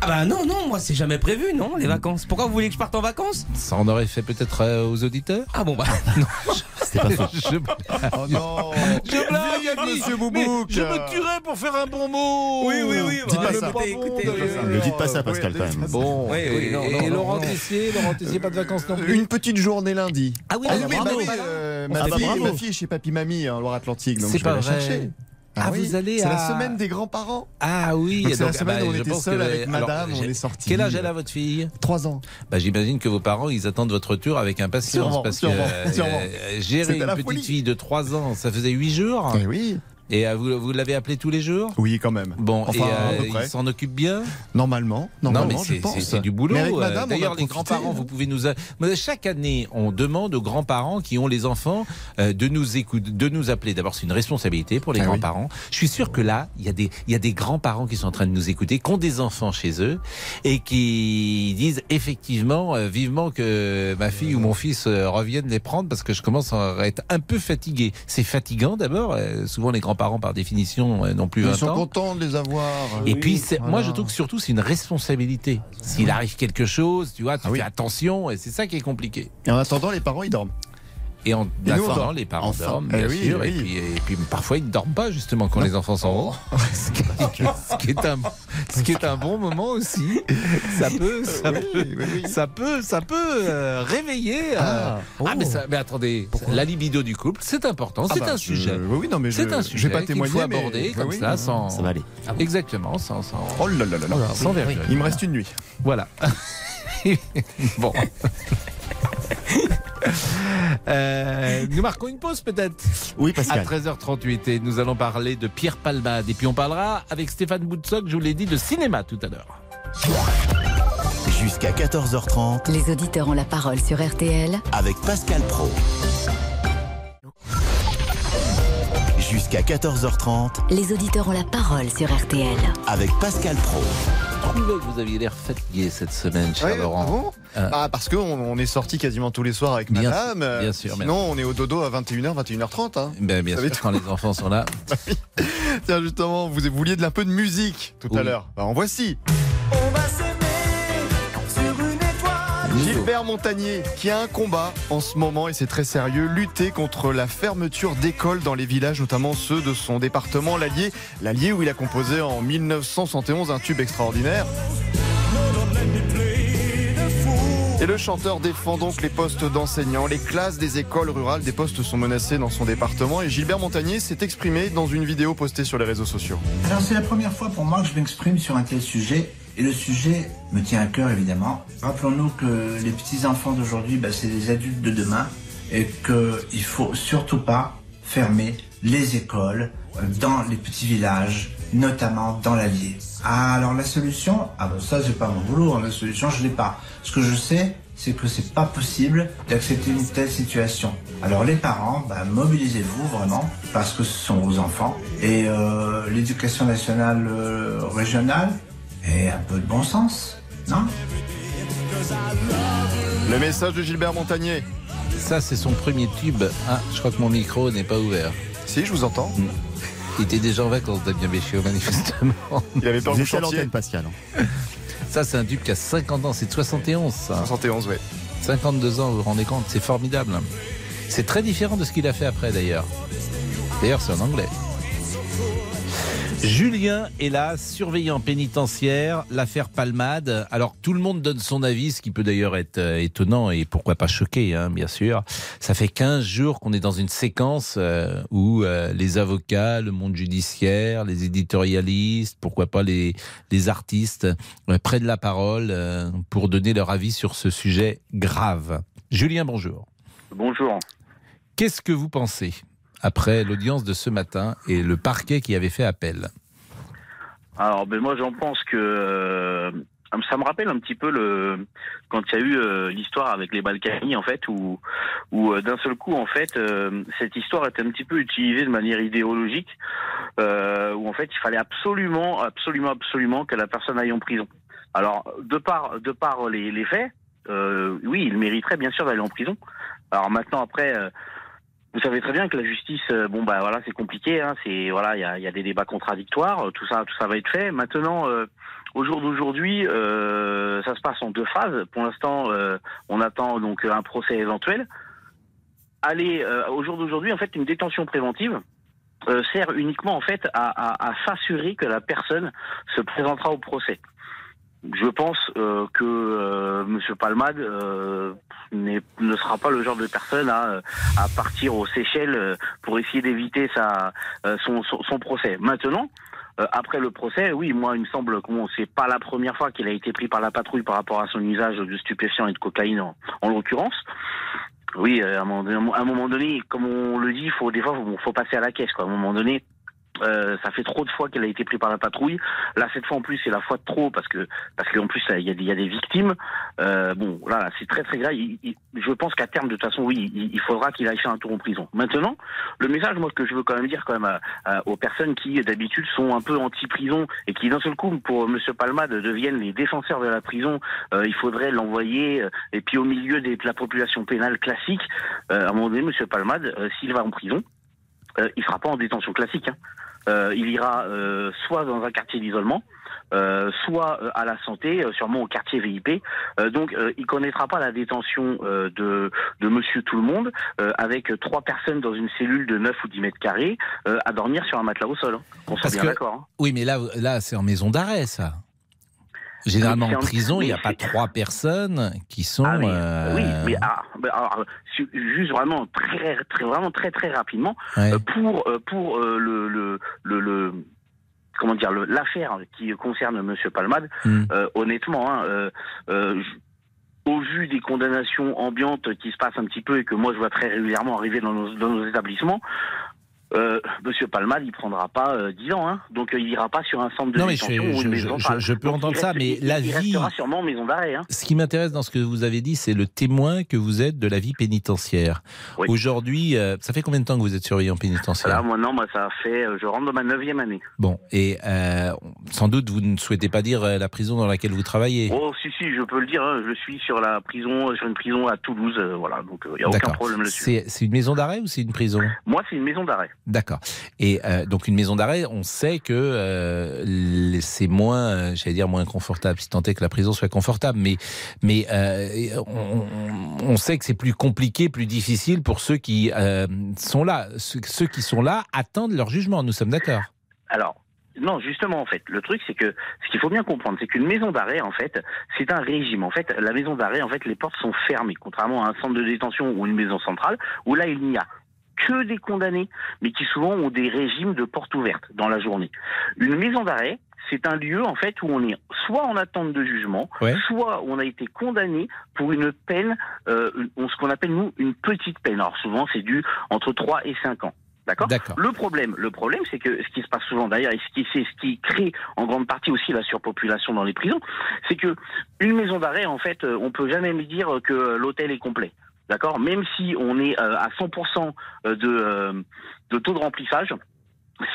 Ah bah non, non, moi c'est jamais prévu, non, les vacances. Pourquoi vous voulez que je parte en vacances? Ça en aurait fait peut-être euh, aux auditeurs? Ah bon bah. C'était pas faux. Je... Oh non Je blague, monsieur Boubouk. Je me tuerais pour faire un bon mot. Oui, oui, oui. Dites bah, pas ça. écoutez, écoutez, d'ailleurs. Ne dites pas ça, Pascal, quand même. Bon, Oui, oui, et, non, et non, non, Laurent non. Tessier, Laurent Tessier, pas de vacances non plus. Une petite journée lundi. Ah oui, Ah oui, bah oui, Euh, ma, Ah bah fille, ma fille est chez Papy Mamie en Loire-Atlantique, donc C'est je vais pas la vrai. chercher. Ah, vous allez C'est la à- semaine des grands-parents. Ah oui, c'est la semaine bah, où on était seul que- avec alors, madame, on j'ai- est sortis. Quel âge elle a votre fille? Trois ans. bah, J'imagine que vos parents, ils attendent votre retour avec impatience. Sûrement, parce sûrement, que euh, sûrement. euh, gérer une la petite folie. fille de 3 ans, ça faisait 8 jours. Eh oui. Et euh, vous, vous l'avez appelé tous les jours? Oui, quand même. Bon, Enfin, et euh, il s'en occupe bien? Normalement, Non, normalement, mais je c'est- pense. c'est du boulot. Mais euh, madame, D'ailleurs, les grands-parents, vous pouvez nous. Mais Chaque année, on demande aux grands-parents qui ont les enfants euh, de nous écouter, de nous appeler. D'abord, c'est une responsabilité pour les Ah oui. grands-parents. Je suis sûr que là, il y a des, il y a des grands-parents qui sont en train de nous écouter, qui ont des enfants chez eux et qui disent effectivement, euh, vivement que ma fille ou mon fils reviennent les prendre parce que je commence à être un peu fatigué. C'est fatigant d'abord. euh, souvent, les grands-parents, par définition, euh, n'ont plus 20 Ils sont ans. contents de les avoir. Et Oui, puis, c'est- moi, je trouve que surtout, c'est une responsabilité. S'il arrive quelque chose, tu vois, tu Ah oui. fais attention, et c'est ça qui est compliqué. Et en attendant, les parents, ils dorment. Et en attendant, les parents Enfin. dorment, Eh bien oui, sûr, oui. Et, puis, et puis parfois, ils ne dorment pas, justement, quand les enfants ce, qui est, ce qui est un, ce qui est un bon moment aussi. Ça peut, ça Oui, peut, oui, oui. ça peut, ça peut euh, réveiller. euh, Ah, oh. ah, mais, ça, mais attendez, la libido du couple, c'est important, Ah c'est bah, un je- sujet. oui, oui, non, mais je- c'est un je vais sujet pas qu'il témoigner, faut aborder comme oui, ça, sans. Ça va aller. Exactement, sans. sans... Oh là là là là. Sans. Il me reste une nuit. Voilà. bon. Euh, nous marquons une pause peut-être Oui, à Pascal. 13h38 et nous allons parler de Pierre Palmade et puis on parlera avec Stéphane Boutsock, je vous l'ai dit, de cinéma tout à l'heure. Jusqu'à 14h30 Les auditeurs ont la parole sur RTL avec Pascal Pro. Jusqu'à 14h30 Les auditeurs ont la parole sur RTL. avec Pascal Pro. Trouvais que vous aviez l'air fatigué cette semaine, cher Ouais, Laurent. ah bon Euh, Ah, parce qu'on on est sorti quasiment tous les soirs avec Bien madame. sûr, euh, bien sûr, Sinon, on est au dodo à 21h, 21h30. Hein. ben, bien sûr, quand les enfants sont là. Tiens, justement, vous vouliez de un peu de musique tout à l'heure. Bah, en voici. Gilbert Montagnier, qui a un combat en ce moment, et c'est très sérieux, lutter contre la fermeture d'écoles dans les villages, notamment ceux de son département, l'Allier. L'Allier où il a composé en 1971 un tube extraordinaire. Et le chanteur défend donc les postes d'enseignants, les classes des écoles rurales, des postes sont menacés dans son département. Et Gilbert Montagnier s'est exprimé dans une vidéo postée sur les réseaux sociaux. Alors c'est la première fois pour moi que je m'exprime sur un tel sujet. Et le sujet me tient à cœur évidemment. Rappelons-nous que les petits-enfants d'aujourd'hui, bah, c'est les adultes de demain. Et qu'il faut surtout pas fermer les écoles euh, dans les petits villages, notamment dans l'Allier. Ah, alors la solution, ah ben ça c'est pas mon boulot, hein, la solution je l'ai pas. Ce que je sais, c'est que c'est pas possible d'accepter une telle situation. Alors les parents, bah, mobilisez-vous vraiment, parce que ce sont vos enfants. Et euh, l'éducation nationale euh, régionale, et un peu de bon sens, non? Le message de Gilbert Montagnier. Ça, c'est son premier tube. Ah, je crois que mon micro n'est pas ouvert. Si, je vous entends. Il était déjà en vacances, Damien Béchiot, manifestement. Il avait peur Vous chantier. l'antenne, Pascal. Ça, c'est un tube qui a 50 ans. C'est de 71, ça. 71, ouais. 52 ans, vous vous rendez compte C'est formidable. C'est très différent de ce qu'il a fait après, d'ailleurs. D'ailleurs, c'est en anglais. Julien est là, surveillant pénitentiaire, l'affaire Palmade. Alors tout le monde donne son avis, ce qui peut d'ailleurs être euh, étonnant et pourquoi pas choqué, hein, bien sûr. Ça fait 15 jours qu'on est dans une séquence euh, où euh, les avocats, le monde judiciaire, les éditorialistes, pourquoi pas les, les artistes prennent la parole pour donner leur avis sur ce sujet grave. Julien, bonjour. Bonjour. Qu'est-ce que vous pensez? Après l'audience de ce matin et le parquet qui avait fait appel Alors, ben moi, j'en pense que euh, ça me rappelle un petit peu le quand il y a eu euh, l'histoire avec les Balkany, en fait, où, euh, d'un seul coup, en fait, cette histoire était un petit peu utilisée de manière idéologique, où en fait, il fallait absolument, absolument, absolument que la personne aille en prison. Alors, de par, de par les, faits, oui, il mériterait bien sûr d'aller en prison. Alors maintenant, après. Vous savez très bien que la justice, euh, bon bah voilà, c'est compliqué. Hein, c'est voilà, il y a, y a des débats contradictoires. euh, Tout ça, tout ça va être fait. Maintenant, euh, au jour d'aujourd'hui, euh, ça se passe en deux phases. Pour l'instant, euh, on attend donc un procès éventuel. Allez, euh, au jour d'aujourd'hui, en fait, une détention préventive sert uniquement en fait à, à- à s'assurer que la personne se présentera au procès. Je pense euh, que euh, Monsieur Palmade euh, ne sera pas le genre de personne à, à partir aux Seychelles euh, pour essayer d'éviter sa euh, son, son, son procès. Maintenant, euh, après le procès, oui, moi, il me semble que bon, c'est pas la première fois qu'il a été pris par la patrouille par rapport à son usage de stupéfiants et de cocaïne en, en l'occurrence. Oui, à un, moment donné, comme on le dit, faut des fois, faut, faut passer à la caisse. Quoi. À un moment donné, Euh, ça fait trop de fois qu'elle a été prise par la patrouille. Là, cette fois en plus, c'est la fois de trop parce que parce qu'en plus il y a, des- victimes. Euh, bon, là, c'est très très grave. Je pense qu'à terme, de toute façon, oui, il, faudra qu'il aille faire un tour en prison. Maintenant, le message, moi, que je veux quand même dire quand même aux personnes qui d'habitude sont un peu anti-prison et qui d'un seul coup, pour Monsieur Palmade, deviennent les défenseurs de la prison. euh, il faudrait l'envoyer euh, et puis au milieu de la population pénale classique. à un moment donné, Monsieur Palmade, s'il va en prison, il sera pas en détention classique. hein. Euh, il ira euh, soit dans un quartier d'isolement, euh, soit euh, à la santé, sûrement au quartier VIP. Euh, donc, euh, il connaîtra pas la détention euh, de, de Monsieur Tout le Monde euh, avec trois personnes dans une cellule de 9 ou 10 mètres carrés euh, à dormir sur un matelas au sol. hein. On Parce bien d'accord. hein. Oui, mais là, là c'est en maison d'arrêt, ça. Généralement, en prison, il n'y a pas trois personnes qui sont. Ah, mais, euh, Oui, mais ah, alors, su- juste vraiment très, très, vraiment très, très rapidement Ouais. euh, pour euh, pour euh, le, le, le, le- comment dire l'affaire qui concerne Monsieur Palmade. Hmm. euh, honnêtement, hein, euh, euh, au vu des condamnations ambiantes qui se passent un petit peu et que moi je vois très régulièrement arriver dans nos, dans nos établissements. Euh, Monsieur Palmade, il prendra pas euh, 10 ans, hein. donc euh, il ira pas sur un centre de Non, mais je- détention ou je- une maison je- centrale. je peux Donc, entendre ça, mais il- la il vie- restera sûrement en maison d'arrêt. Hein. Ce qui m'intéresse dans ce que vous avez dit, c'est le témoin que vous êtes de la vie pénitentiaire. Aujourd'hui, euh, ça fait combien de temps que vous êtes surveillant pénitentiaire Là, moi, non, moi, ça fait, euh, je rentre dans ma neuvième année. Bon, et sans doute vous ne souhaitez pas dire la prison dans laquelle vous travaillez. Oh, si, si, je peux le dire. hein, je suis sur la prison, sur une prison à Toulouse, voilà. Donc, il n'y a aucun problème là-dessus. C'est une maison d'arrêt ou c'est une prison? Moi, c'est une maison d'arrêt. D'accord. Et euh, donc une maison d'arrêt, on sait que euh, c'est moins, euh, j'allais dire moins confortable, si tant est que la prison soit confortable, mais mais on, sait que c'est plus compliqué, plus difficile pour ceux qui sont là. Ceux, ceux qui sont là attendent leur jugement. Nous sommes d'accord. Alors, non, justement, en fait, le truc, c'est que ce qu'il faut bien comprendre, c'est qu'une maison d'arrêt, en fait, c'est un régime. En fait, la maison d'arrêt, en fait, les portes sont fermées, contrairement à un centre de détention ou une maison centrale, où là, il n'y a que des condamnés, mais qui souvent ont des régimes de portes ouvertes dans la journée. Une maison d'arrêt, c'est un lieu en fait où on est soit en attente de jugement, Ouais. soit on a été condamné pour une peine, euh, ce qu'on appelle nous une petite peine. Alors souvent c'est du entre 3 et 5 ans. D'accord? Le problème, le problème, c'est que ce qui se passe souvent d'ailleurs, et ce qui, c'est ce qui crée en grande partie aussi la surpopulation dans les prisons, c'est que une maison d'arrêt, en fait, euh, on peut jamais me dire que l'hôtel est complet. D'accord Même si on est euh, à 100% de, euh, de taux de remplissage,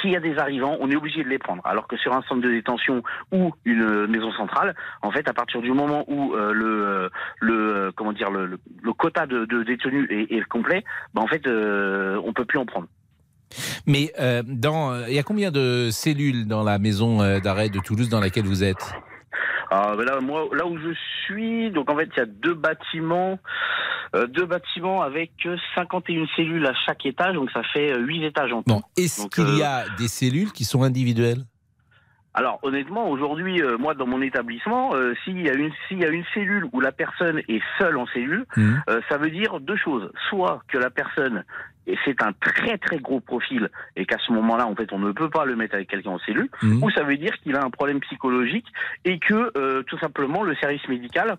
s'il y a des arrivants, on est obligé de les prendre. Alors que sur un centre de détention ou une euh, maison centrale, en fait, à partir du moment où euh, le, euh, euh, comment dire le, quota de, détenus est, complet, ben en fait, euh, on peut plus en prendre. Mais euh, euh, il y a combien de cellules dans la maison euh, d'arrêt de Toulouse dans laquelle vous êtes? Ah, ben là, moi, là où je suis, donc en fait, il y a deux bâtiments, euh, deux bâtiments avec euh, 51 cellules à chaque étage, donc ça fait euh, 8 étages en tout. Bon, est-ce qu'il y euh, a des cellules qui sont individuelles? Alors honnêtement, aujourd'hui, euh, moi dans mon établissement, euh, s'il y a une s'il y a une cellule où la personne est seule en cellule, euh, ça veut dire deux choses. Soit que la personne et c'est un très très gros profil et qu'à ce moment-là, en fait, on ne peut pas le mettre avec quelqu'un en cellule, Mhm. ou ça veut dire qu'il a un problème psychologique et que euh, tout simplement le service médical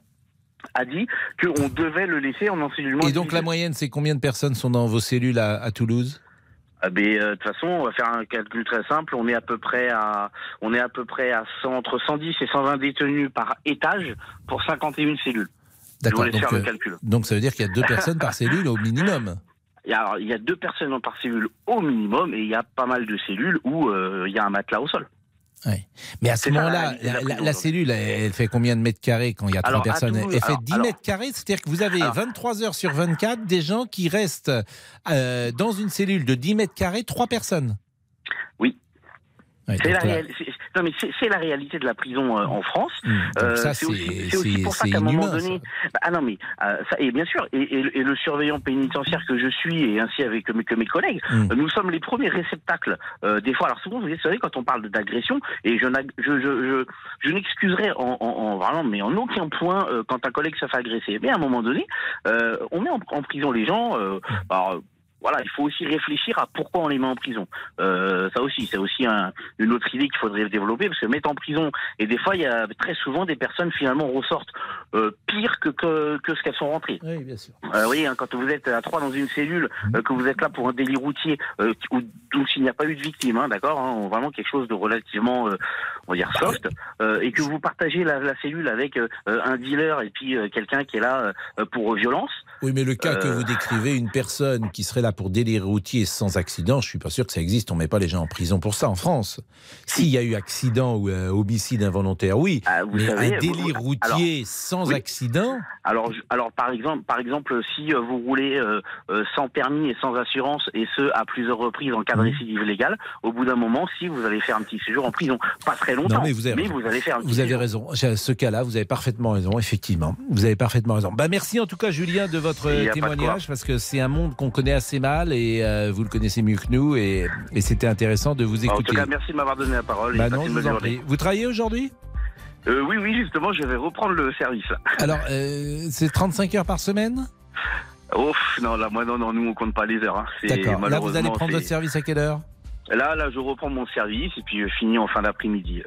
a dit qu'on devait le laisser en encellulement. Et donc la moyenne, c'est combien de personnes sont dans vos cellules à, à Toulouse? Ah ben, euh, de toute façon, on va faire un calcul très simple. On est à peu près à, on est à peu près à 100 entre 110 et 120 détenus par étage pour 51 cellules. D'accord. Donc, faire le euh, calcul. donc ça veut dire qu'il y a deux personnes par cellule au minimum. Il y a, alors, il y a deux personnes par cellule au minimum et il y a pas mal de cellules où euh, il y a un matelas au sol. Mais à ce moment-là, la la, la- prison la cellule, elle, fait combien de mètres carrés quand il y a trois Alors, personnes? Toulouse, Elle fait alors- 10 alors- mètres carrés, c'est-à-dire que vous avez 23 heures sur 24 des gens qui restent euh, dans une cellule de 10 mètres carrés, trois personnes. Oui. Ouais, C'est la, réal- la réalité de la prison euh, en France. donc ça, c'est- aussi, aussi pour ça qu'à un moment donné, Bah, ah non mais euh, ça, et bien sûr, et, et- et le surveillant pénitentiaire que je suis et ainsi avec mes, que mes collègues, Mm. euh, nous sommes les premiers réceptacles euh, des fois. Alors souvent, vous savez, quand on parle d'agression, et je, n'ag- je, je, je, je n'excuserai en, en, en vraiment, mais en aucun point euh, quand un collègue se fait agresser. Mais à un moment donné, euh, on met en, en prison les gens. euh, alors, voilà, il faut aussi réfléchir à pourquoi on les met en prison. Euh, ça aussi, c'est aussi un- une autre idée qu'il faudrait développer, parce que mettre en prison, et des fois, il y a très souvent des personnes finalement ressortent euh, pires que, que, que ce qu'elles sont rentrées. Oui, bien sûr. Euh, oui, hein, quand vous êtes à trois dans une cellule, euh, que vous êtes là pour un délit routier, euh, où, donc il n'y a pas eu de victime, hein, d'accord, hein, vraiment quelque chose de relativement, euh, on va dire soft, euh, et que vous partagez la, la cellule avec euh, un dealer et puis euh, quelqu'un qui est là euh, pour violence. Oui, mais le cas que vous décrivez, une personne qui serait là pour délire routier sans accident, je suis pas sûr que ça existe. On met pas les gens en prison pour ça en France. S'il y a eu accident ou euh, homicide involontaire, oui. Ah, vous mais savez, un délire vous- routier alors, sans oui. accident, Alors, alors par exemple, par exemple, si euh, vous roulez euh, sans permis et sans assurance, et ce à plusieurs reprises en cas de Mhm. récidive légale, au bout d'un moment, si vous allez faire un petit séjour en prison, pas très longtemps, Non, mais vous avez raison. allez faire un petit vous avez raison. Ce cas-là, vous avez parfaitement raison, effectivement. Vous avez parfaitement raison. Bah, merci en tout cas, Julien, de votre témoignage, parce que c'est un monde qu'on connaît assez et euh, vous le connaissez mieux que nous, et, et c'était intéressant de vous En écouter. tout cas, merci de m'avoir donné la parole. Bah non, vous en. Vous travaillez aujourd'hui? Euh, oui, oui, justement, je vais reprendre le service. Alors, euh, c'est 35 heures par semaine? Ouf, non, là, moi, non, non, nous, on compte pas les heures. Hein. D'accord. Là, vous allez prendre votre service à quelle heure? Là, là, je reprends mon service et puis je finis en fin d'après-midi.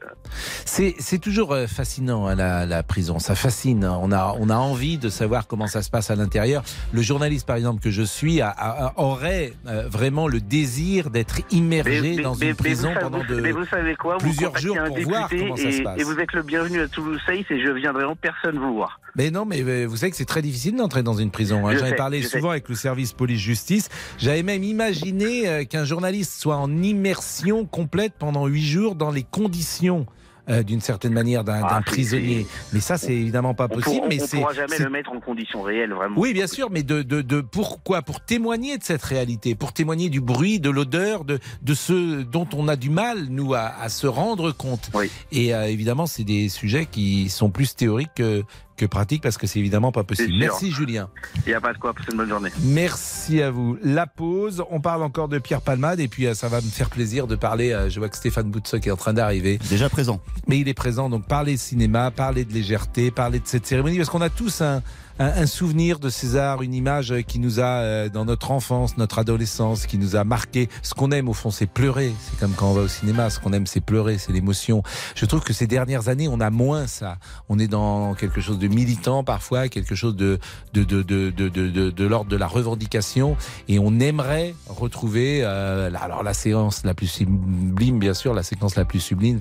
C'est toujours euh, fascinant hein, la, la prison, ça fascine. On a on a envie de savoir comment ça se passe à l'intérieur. Le journaliste par exemple que je suis a- a- a- aurait euh, vraiment le désir d'être immergé dans une prison savez- pendant vous- de mais vous savez quoi? Vous plusieurs jours pour voir comment ça se passe. Et vous êtes le bienvenu à Toulouse Saïs et je viendrai en personne vous voir. Mais non, mais euh, vous savez que c'est très difficile d'entrer dans une prison. hein. Je J'en ai sais, parlé souvent sais. avec le service police-justice. J'avais même imaginé qu'un journaliste soit en immersion complète pendant huit jours dans les conditions. euh, d'une certaine manière d'un Ah, prisonnier. Mais ça, c'est évidemment pas On possible. mais on c'est pourra jamais le mettre en conditions réelles, vraiment. Oui, bien sûr, mais de, de, de pourquoi? Pour témoigner de cette réalité, pour témoigner du bruit, de l'odeur, de, de ce dont on a du mal, nous, à, à se rendre compte. Et euh, évidemment, c'est des sujets qui sont plus théoriques que, que pratiques parce que c'est évidemment pas possible. Merci, Julien. Il n'y a pas de quoi, passez une bonne journée. Merci à vous. La pause, on parle encore de Pierre Palmade et puis euh, ça va me faire plaisir de parler. euh, je vois que Stéphane Boutsock est en train d'arriver. Déjà présent. Mais il est présent, donc parler cinéma, parler de légèreté, parler de cette cérémonie, parce qu'on a tous un, un, un souvenir de César, une image qui nous a, euh, dans notre enfance, notre adolescence, qui nous a marqué. Ce qu'on aime, au fond, c'est pleurer. C'est comme quand on va au cinéma, ce qu'on aime, c'est pleurer, c'est l'émotion. Je trouve que ces dernières années, on a moins ça. On est dans quelque chose de militant parfois, quelque chose de, de, de, de, de, de, de, l'ordre de la revendication, et on aimerait retrouver, euh, alors la séance la plus sublime, bien sûr, la séquence la plus sublime,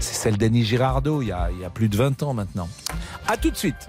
c'est celle d'Annie Girardot, il y, a, il y a plus de 20 ans maintenant. À tout de suite.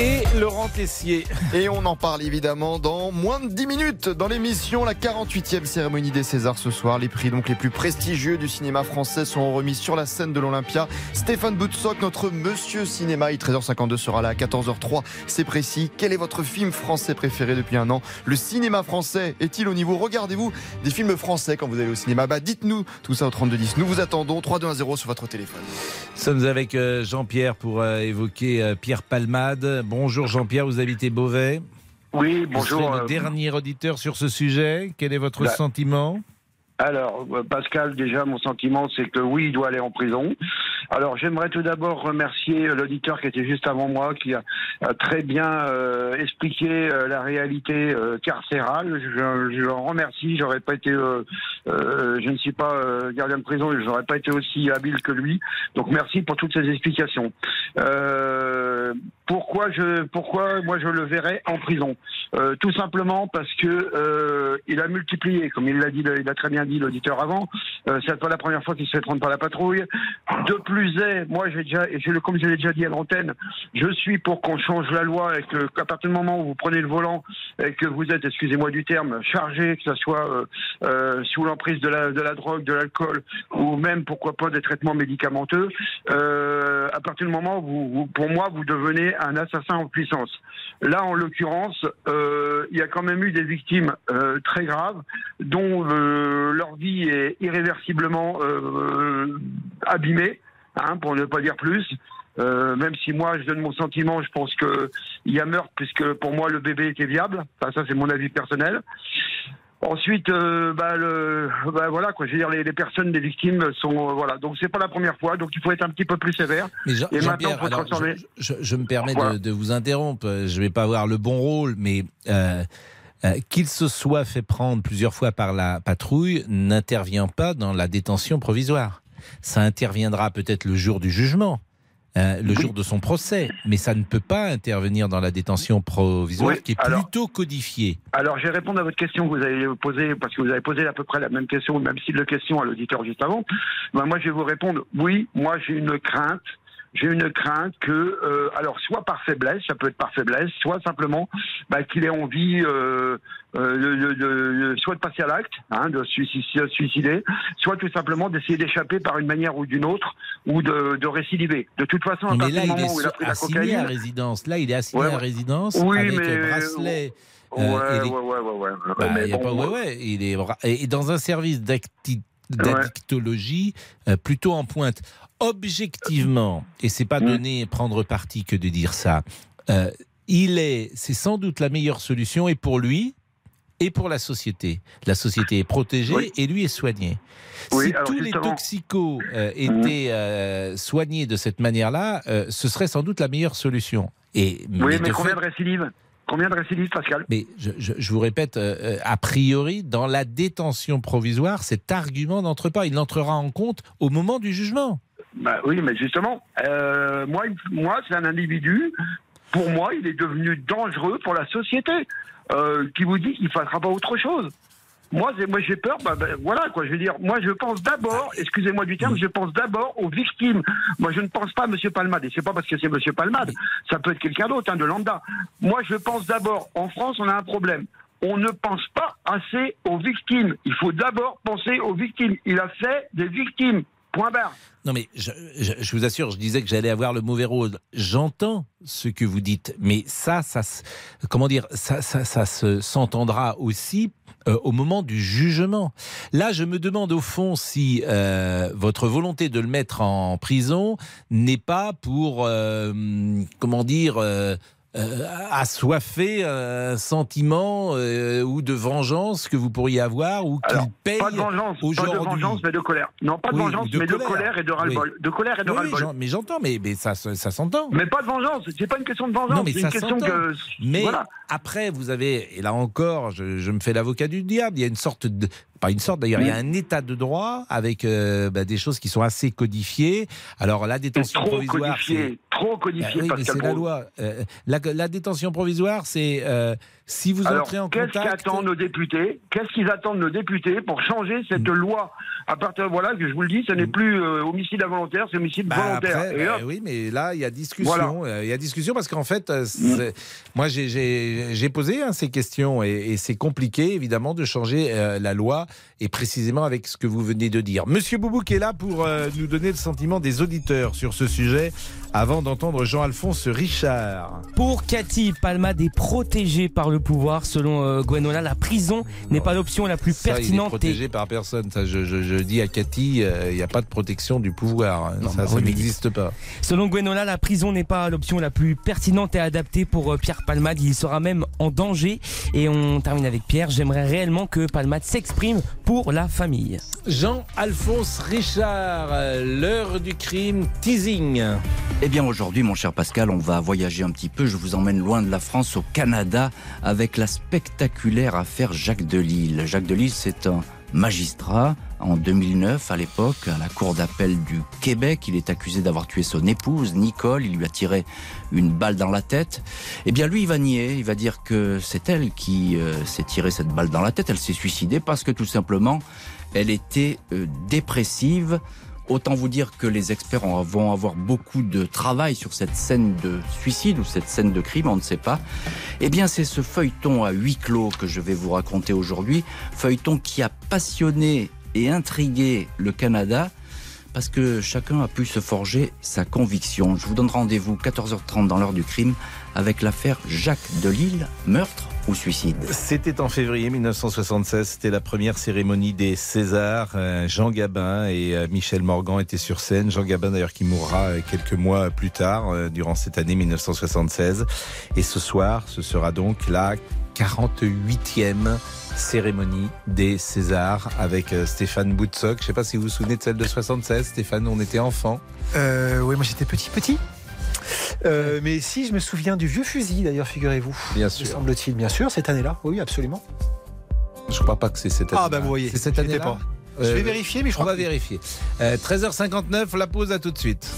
Et Laurent Tessier. Et on en parle évidemment dans moins de 10 minutes dans l'émission, la 48e cérémonie des Césars ce soir. Les prix donc les plus prestigieux du cinéma français sont remis sur la scène de l'Olympia. Stéphane Boutsock, notre monsieur cinéma, il 13h52 sera là à 14h03. C'est précis. Quel est votre film français préféré depuis un an? Le cinéma français est-il au niveau? Regardez-vous des films français quand vous allez au cinéma Bah dites-nous tout ça au 3210. Nous vous attendons 3210 sur votre téléphone. Nous sommes avec euh, Jean-Pierre pour euh, évoquer euh, Pierre Palmade. Bonjour Jean-Pierre, vous habitez Beauvais. Oui, Vous bonjour. serez le euh, dernier auditeur sur ce sujet. Quel est votre sentiment? Alors, euh, Pascal, déjà, mon sentiment, c'est que oui, il doit aller en prison. Alors, j'aimerais tout d'abord remercier euh, l'auditeur qui était juste avant moi, qui a, très bien euh, expliqué euh, la réalité euh, carcérale. Je, je l'en remercie. J'aurais pas été, euh, je ne suis pas gardien de prison, et j'aurais pas été aussi habile que lui. Donc, merci pour toutes ces explications. Pourquoi je, pourquoi moi je le verrais en prison? Tout simplement parce que il a multiplié, comme il l'a dit, il a très bien dit l'auditeur avant. Euh, c'est pas la première fois qu'il se fait prendre par la patrouille. De plus est, moi j'ai déjà, et je, comme je l'ai déjà dit à l'antenne, je suis pour qu'on change la loi et que qu'à partir du moment où vous prenez le volant et que vous êtes, excusez-moi du terme, chargé, que ce soit euh, euh, sous l'emprise de la, de la drogue, de l'alcool ou même pourquoi pas des traitements médicamenteux, euh, à partir du moment où pour moi vous devenez un assassin en puissance. Là, en l'occurrence, il y a quand même eu des victimes très graves dont leur vie est irréversiblement euh, abîmée, hein, pour ne pas dire plus. Euh, même si moi je donne mon sentiment, je pense que il y a meurtre puisque pour moi le bébé était viable. Enfin, ça c'est mon avis personnel. Ensuite, euh, bah, le, bah, voilà quoi. Je veux dire, les, les personnes, les victimes sont euh, voilà. Donc c'est pas la première fois. Donc il faut être un petit peu plus sévère. Mais Jean- Et maintenant, faut alors, transformer. je, je- je me permets Voilà. de, de vous interrompre. Je ne vais pas avoir le bon rôle, mais euh, euh, qu'il se soit fait prendre plusieurs fois par la patrouille n'intervient pas dans la détention provisoire. Ça interviendra peut-être le jour du jugement. euh, le jour de son procès, mais ça ne peut pas intervenir dans la détention provisoire Oui, qui est alors- plutôt codifiée. Alors, je vais répondre à votre question que vous avez posée, parce que vous avez posé à peu près la même question, même style de question à l'auditeur juste avant. Ben, moi, je vais vous répondre, oui, moi, j'ai une crainte. J'ai une crainte que, euh, alors, soit par faiblesse, ça peut être par faiblesse, soit simplement bah, qu'il ait envie, euh, euh, de, de- de- soit de passer à l'acte, hein, de se suicider, soit tout simplement d'essayer d'échapper par une manière ou d'une autre, ou de, récidiver. De toute façon, à partir là, du il moment est où il a pris la à résidence. Là, il est assigné Ouais, à résidence Oui, avec mais- euh, bracelet. Euh, ouais, ouais, ouais, ouais, ouais. Bah, Mais il y a bon, pas- ouais, moi- ouais, il est et dans un service d'acti- d'addictologie euh, plutôt en pointe. Objectivement, et c'est Mm. pas donné prendre parti que de dire ça. euh, il est, c'est sans doute la meilleure solution et pour lui et pour la société. La société est protégée et lui est soigné. Oui, si tous les justement- Mm. toxicos euh, étaient euh, soignés de cette manière-là, ce serait sans doute la meilleure solution. Et Oui, mais de combien de récidives? Combien de récidives, Pascal mais je, je- je vous répète, euh, euh, a priori, dans la détention provisoire, cet argument n'entre pas. Il n'entrera en compte au moment du jugement. Bah oui, mais justement, euh, moi, moi c'est un individu, pour moi, il est devenu dangereux pour la société, euh, qui vous dit qu'il ne fera pas autre chose. Moi, moi j'ai peur, bah, bah, voilà quoi, je veux dire, moi je pense d'abord, excusez-moi du terme, je pense d'abord aux victimes. Moi je ne pense pas à M. Palmade, et c'est pas parce que c'est M. Palmade, ça peut être quelqu'un d'autre, hein, de lambda. Moi je pense d'abord, en France on a un problème. On ne pense pas assez aux victimes. Il faut d'abord penser aux victimes. Il a fait des victimes. Point barre. Non mais je, vous assure, je disais que j'allais avoir le mauvais rôle. J'entends ce que vous dites, mais ça, ça, comment dire, ça, ça, ça se s'entendra aussi euh, au moment du jugement. Là, je me demande au fond si euh, votre volonté de le mettre en prison n'est pas pour, euh, comment dire. Euh, euh, assoiffer un sentiment euh, ou de vengeance que vous pourriez avoir ou qu'il paye Pas de vengeance, pas de vengeance, mais de colère. Non, pas de Oui, vengeance, de mais colère. de colère et de ras-le-bol. Oui. De colère et de Oui, ras-le-bol. mais j'entends, mais, mais ça, ça, s'entend. Mais pas de vengeance, c'est pas une question de vengeance, Non, mais c'est une question que. Mais Voilà. après, vous avez, et là encore, je, je me fais l'avocat du diable, il y a une sorte de. Pas une sorte d'ailleurs, il y a un état de droit avec euh, bah, des choses qui sont assez codifiées. Alors la détention Trop provisoire. codifié, c'est- trop Bah codifié, oui, mais Pascal c'est la loi. Euh, la, la détention provisoire, c'est euh, si vous Alors, entrez en qu'est-ce contact. qu'attendent nos députés Qu'est-ce qu'ils attendent nos députés pour changer cette Mm. loi À partir voilà que je vous le dis, ce n'est plus euh, homicide involontaire, c'est homicide Bah, volontaire. après, Et bah hop, oui, mais là, il y a discussion. Voilà. Euh, Il y a discussion parce qu'en fait, euh, c'est- moi, j'ai- j'ai j'ai posé hein, ces questions et, et c'est compliqué, évidemment, de changer euh, la loi et précisément avec ce que vous venez de dire. Monsieur Boubouk est là pour euh, nous donner le sentiment des auditeurs sur ce sujet avant d'entendre Jean-Alphonse Richard. Pour Cathy, Palmade est protégée par le pouvoir. Selon euh, Gwenola, la prison n'est pas l'option la plus Ça, il est pertinente. et- protégé par personne. Ça, je, je- je dis à Cathy, euh, il n'y a pas de protection du pouvoir. ça, bah n'existe pas. Selon Gwenola, la prison n'est pas l'option la plus pertinente et adaptée pour euh, Pierre Palmade. Il sera même en danger. Et on termine avec Pierre. J'aimerais réellement que Palmade s'exprime pour la famille. Jean-Alphonse Richard, l'heure du crime, teasing. Eh bien aujourd'hui, mon cher Pascal, on va voyager un petit peu. Je vous emmène loin de la France, au Canada, avec la spectaculaire affaire Jacques Delisle. Jacques Delisle, c'est un magistrat. En 2009, à l'époque, à la cour d'appel du Québec, il est accusé d'avoir tué son épouse, Nicole. Il lui a tiré une balle dans la tête. Eh bien, lui, il va nier. Il va dire que c'est elle qui euh, s'est tiré cette balle dans la tête. Elle s'est suicidée parce que tout simplement, elle était euh, dépressive. Autant vous dire que les experts vont avoir beaucoup de travail sur cette scène de suicide ou cette scène de crime, on ne sait pas. Eh bien, c'est ce feuilleton à huis clos que je vais vous raconter aujourd'hui. Feuilleton qui a passionné et intrigué le Canada parce que chacun a pu se forger sa conviction. Je vous donne rendez-vous 14h30 dans l'heure du crime avec l'affaire Jacques Delisle, meurtre ou suicide. C'était en février 1976, c'était la première cérémonie des Césars. Euh, Jean Gabin et euh, Michel Morgan étaient sur scène. Jean Gabin d'ailleurs qui mourra euh, quelques mois plus tard, durant cette année 1976. Et ce soir, ce sera donc la 48e cérémonie des Césars avec Stéphane Boutsock. Je ne sais pas si vous vous souvenez de celle de 76. Stéphane, on était enfant. Euh, oui, moi j'étais petit, petit. Euh, mais si, je me souviens du vieux fusil d'ailleurs, figurez-vous. Bien sûr. Semble-t-il, bien sûr, cette année-là. Oui, absolument. Je crois pas que c'est cette année. Ah, bah vous voyez, C'est cette année-là pas. Je vais vérifier, mais je On crois va que- vérifier. Euh, 13h59, la pause à tout de suite.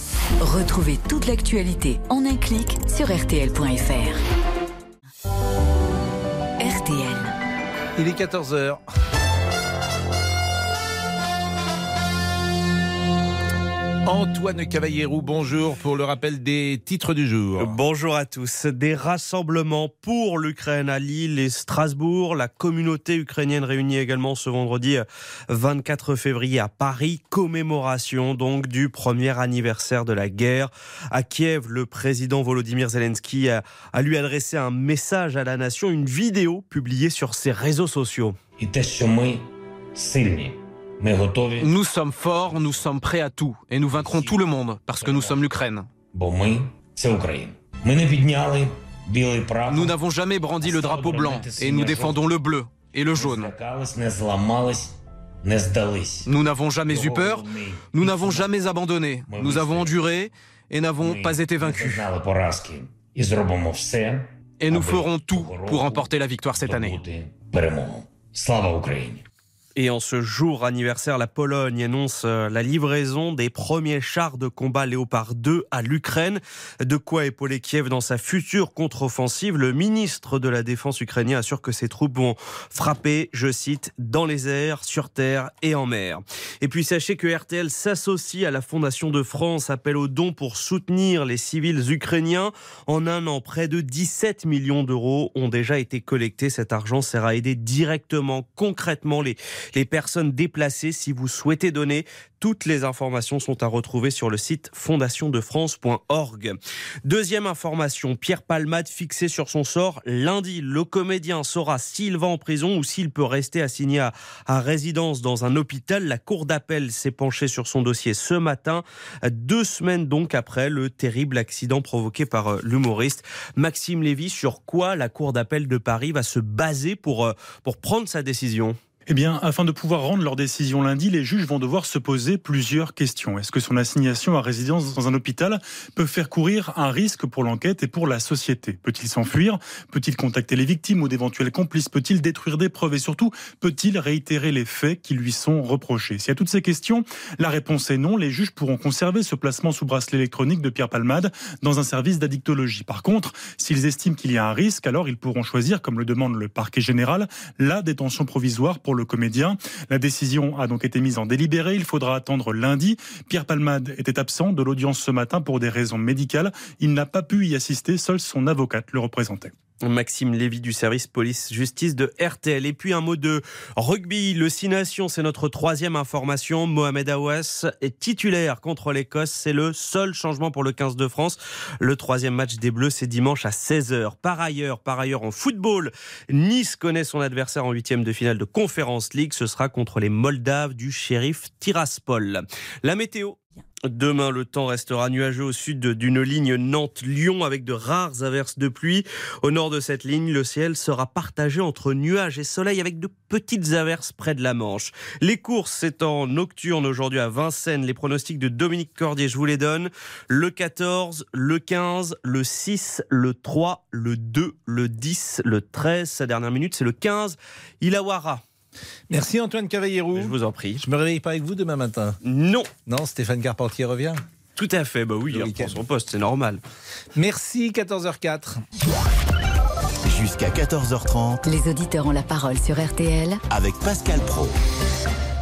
Retrouvez toute l'actualité en un clic sur RTL.fr. RTL. Il est 14h. Antoine Cavallierou, bonjour pour le rappel des titres du jour. Bonjour à tous. Des rassemblements pour l'Ukraine à Lille et Strasbourg. La communauté ukrainienne réunie également ce vendredi 24 février à Paris. Commémoration donc du premier anniversaire de la guerre. À Kiev, le président Volodymyr Zelensky a, a lui adressé un message à la nation, une vidéo publiée sur ses réseaux sociaux. те, що ми сильні. Ми готові, Nous sommes forts, nous sommes prêts à tout, et nous vaincrons tout le monde, parce que nous sommes l'Ukraine. бо ми це Україна. Ми не підняли білий прапор. Nous n'avons jamais brandi le drapeau blanc, et nous défendons le bleu et le jaune. злякались, не зламались, не здались. Nous n'avons jamais eu peur, nous n'avons jamais abandonné, nous avons enduré et n'avons pas été vaincus. Знали поразки і зробимо все, Et nous ferons tout pour remporter la victoire cette année. здобути перемогу. Слава Україні! Et en ce jour anniversaire, la Pologne annonce euh, la livraison des premiers chars de combat Léopard 2 à l'Ukraine. De quoi épauler Kiev dans sa future contre-offensive. Le ministre de la Défense ukrainien assure que ses troupes vont frapper, je cite, dans les airs, sur terre et en mer. Et puis sachez que RTL s'associe à la Fondation de France, appelle aux dons pour soutenir les civils ukrainiens. En un an, près de 17 millions d'euros ont déjà été collectés. Cet argent sert à aider directement, concrètement les, les personnes déplacées. Si vous souhaitez donner, toutes les informations sont à retrouver sur le site fondationdefrance.org. Deuxième information, Pierre Palmade fixé sur son sort lundi. Le comédien saura s'il va en prison ou s'il peut rester assigné à, résidence dans un hôpital. La cour d'appel s'est penchée sur son dossier ce matin, deux semaines donc après le terrible accident provoqué par euh, l'humoriste Maxime Lévy. Sur quoi la cour d'appel de Paris va se baser pour, euh, pour prendre sa décision? Eh bien, afin de pouvoir rendre leur décision lundi, les juges vont devoir se poser plusieurs questions. Est-ce que son assignation à résidence dans un hôpital peut faire courir un risque pour l'enquête et pour la société? Peut-il s'enfuir? Peut-il contacter les victimes ou d'éventuels complices? Peut-il détruire des preuves? Et surtout, peut-il réitérer les faits qui lui sont reprochés? Si à toutes ces questions, la réponse est non, les juges pourront conserver ce placement sous bracelet électronique de Pierre Palmade dans un service d'addictologie. Par contre, s'ils estiment qu'il y a un risque, alors ils pourront choisir, comme le demande le parquet général, la détention provisoire pour le comédien. La décision a donc été mise en délibéré. Il faudra attendre lundi. Pierre Palmade était absent de l'audience ce matin pour des raisons médicales. Il n'a pas pu y assister. Seule son avocate le représentait. Maxime Lévy du service police-justice de RTL. Et puis un mot de rugby. Le Six Nations, c'est notre troisième information. Mohamed Aouas est titulaire contre l'Écosse. C'est le seul changement pour le 15 de France. Le troisième match des Bleus, c'est dimanche à 16h. Par ailleurs, par ailleurs, en football, Nice connaît son adversaire en huitième de finale de Conference League. Ce sera contre les Moldaves du shérif Tiraspol. La météo. Demain, le temps restera nuageux au sud d'une ligne Nantes-Lyon avec de rares averses de pluie. Au nord de cette ligne, le ciel sera partagé entre nuages et soleil avec de petites averses près de la Manche. Les courses, c'est en nocturne aujourd'hui à Vincennes. Les pronostics de Dominique Cordier, je vous les donne. Le 14, le 15, le 6, le 3, le 2, le 10, le 13. Sa dernière minute, c'est le 15. Ilawara. Merci Antoine Cavallierou. Je vous en prie. Je me réveille pas avec vous demain matin Non. Non, Stéphane Carpentier revient Tout à fait, bah oui, il reprend son poste, c'est normal. Merci, 14h04. Jusqu'à 14h30 Les auditeurs ont la parole sur RTL avec Pascal Pro.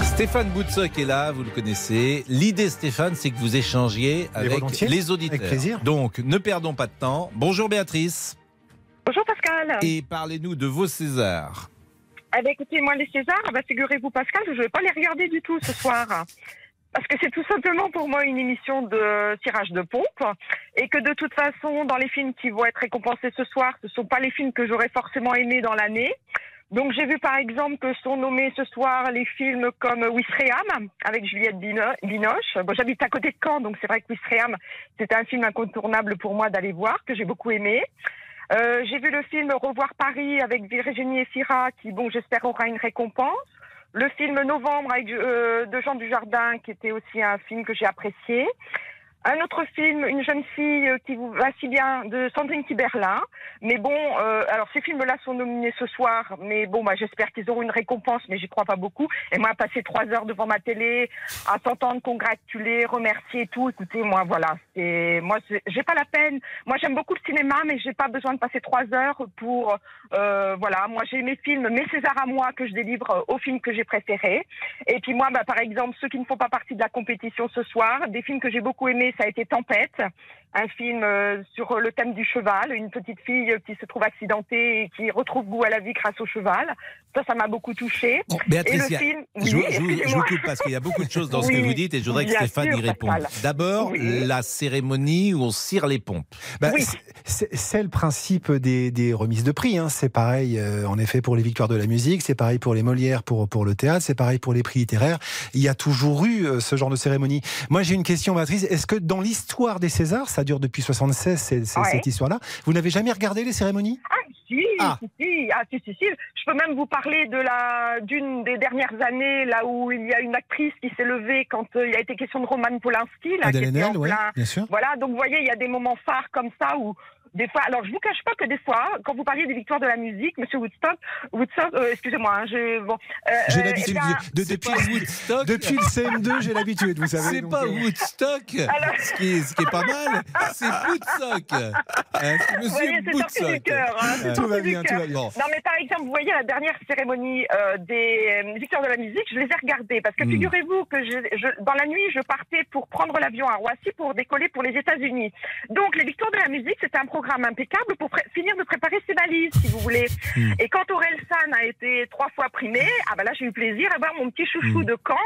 Stéphane Boutsock est là, vous le connaissez. L'idée, Stéphane, c'est que vous échangiez avec les auditeurs. Avec plaisir. Donc, ne perdons pas de temps. Bonjour Béatrice. Bonjour Pascal. Et parlez-nous de vos Césars. Eh bien, écoutez, moi, les Césars, bah, figurez-vous, Pascal, je ne vais pas les regarder du tout ce soir. Parce que c'est tout simplement pour moi une émission de tirage de pompe. Et que de toute façon, dans les films qui vont être récompensés ce soir, ce ne sont pas les films que j'aurais forcément aimés dans l'année. Donc j'ai vu par exemple que sont nommés ce soir les films comme Wistreham avec Juliette Bino- Binoche. Bon, j'habite à côté de Caen, donc c'est vrai que Wistreham, c'était un film incontournable pour moi d'aller voir, que j'ai beaucoup aimé. Euh, J'ai vu le film Revoir Paris avec Virginie Efira, qui, bon, j'espère aura une récompense. Le film Novembre euh, de Jean Dujardin, qui était aussi un film que j'ai apprécié. Un autre film, Une jeune fille euh, qui vous va si bien, de Sandrine Kiberlin. Mais bon, euh, alors ces films-là sont nominés ce soir, mais bon, bah, j'espère qu'ils auront une récompense, mais j'y crois pas beaucoup. Et moi, passer trois heures devant ma télé, à t'entendre congratuler, remercier et tout, écoutez, moi, voilà, c'est, moi, j'ai pas la peine. Moi, j'aime beaucoup le cinéma, mais j'ai pas besoin de passer trois heures pour, euh, voilà, moi, j'ai mes films, mes Césars à moi que je délivre euh, aux films que j'ai préférés. Et puis moi, bah, par exemple, ceux qui ne font pas partie de la compétition ce soir, des films que j'ai beaucoup aimés, ça a été Tempête, un film euh, sur le thème du cheval, une petite fille qui se trouve accidentée et qui retrouve goût à la vie grâce au cheval. Ça, ça m'a beaucoup touchée. Béatrice, et le a- film, je, oui, vous- je vous- je vous excusez-moi. coupe parce qu'il y a beaucoup de choses dans ce que vous dites et je voudrais que Stéphane sûr, y réponde. D'abord, Oui. la cérémonie où on cire les pompes. Bah, c'est- le principe des, des remises de prix. hein. C'est pareil, euh, en effet, pour les victoires de la musique, c'est pareil pour les Molières, pour, pour le théâtre, c'est pareil pour les prix littéraires. Il y a toujours eu euh, ce genre de cérémonie. Moi, j'ai une question, Béatrice. Est-ce que dans l'histoire des Césars, ça dure depuis 76, c'est- c'est- Ouais. cette histoire-là, vous n'avez jamais regardé les cérémonies? Ah, si, Ah. si, si, ah, si, si, si. Je peux même vous parler de la d'une des dernières années, là où il y a une actrice qui s'est levée quand euh, il a été question de Roman Polanski, là, Adèle qui était en Haenel, ouais, plein- bien sûr. Voilà, donc vous voyez, il y a des moments phares comme ça où des fois, alors je vous cache pas que des fois, quand vous parliez des victoires de la musique, Monsieur Woodstock, Woodstock, euh, excusez-moi, hein, je bon, euh, J'ai euh, l'habitude. eh de- depuis, Woodstock. depuis le CM2, j'ai l'habitude, vous savez. C'est pas euh, Woodstock, ce, qui est, ce qui est pas mal, c'est Woodstock. Hein, Monsieur voyez, c'est sorti du Woodstock. cœur. hein, Tout va bien, tout va bien. Non, mais par exemple, vous voyez la dernière cérémonie euh, des euh, victoires de la musique, je les ai regardées parce que Hmm. figurez-vous que je, je- dans la nuit, je partais pour prendre l'avion à Roissy pour décoller pour les États-Unis. Donc, les victoires de la musique, c'était un programme impeccable pour finir de préparer ses valises, si vous voulez. Hmm. Et quand Aurel San a été trois fois primé, ah ben là, j'ai eu plaisir à voir mon petit chouchou de Caen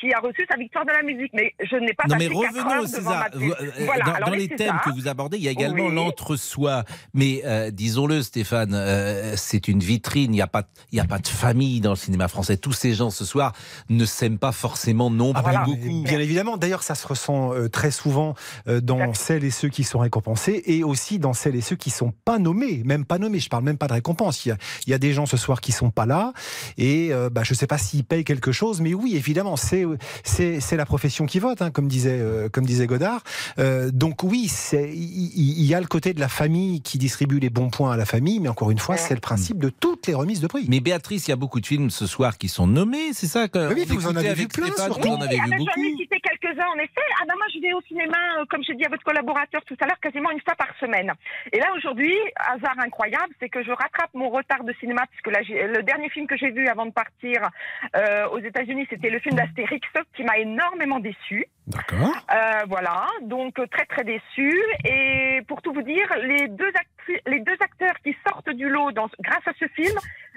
qui a reçu sa victoire de la musique. Mais je n'ai pas. Non mais passé revenons au César. euh, Voilà, Dans, alors dans les thèmes que vous abordez, il y a également Oui. l'entre-soi. Mais euh, disons-le, Stéphane, euh, c'est une vitrine. Il n'y a pas, il y a pas de famille dans le cinéma français. Tous ces gens ce soir ne s'aiment pas forcément non Ah, plus voilà, beaucoup. Bien évidemment. D'ailleurs, ça se ressent euh, très souvent euh, dans celles et ceux qui sont récompensés et aussi dans celles et ceux qui sont pas nommés, même pas nommés. Je parle même pas de récompense. Il y a, il y a des gens ce soir qui sont pas là et euh, bah, je sais pas s'ils payent quelque chose, mais oui, évidemment, c'est c'est c'est la profession qui vote, hein, comme disait euh, comme disait Godard. Euh, donc oui, il y a le côté de la famille qui distribue les bons points à la famille, mais encore une fois, c'est le principe de toutes les remises de prix. Mais Béatrice, il y a beaucoup de films ce soir qui sont nommés, c'est ça que Oui, vous en avez vu plein, Stéphane, surtout. Vous en avez vu beaucoup. Quelques-uns en effet. Ah ben moi je vais au cinéma, euh, comme j'ai dit à votre collaborateur tout à l'heure, quasiment une fois par semaine. Et là aujourd'hui, hasard incroyable, c'est que je rattrape mon retard de cinéma puisque là le dernier film que j'ai vu avant de partir euh, aux États-Unis, c'était le film d'Astérix qui m'a énormément déçu. D'accord. Euh, voilà, donc très très déçu. Et pour tout vous dire, les deux, actu- les deux acteurs qui sortent du lot dans, grâce à ce film,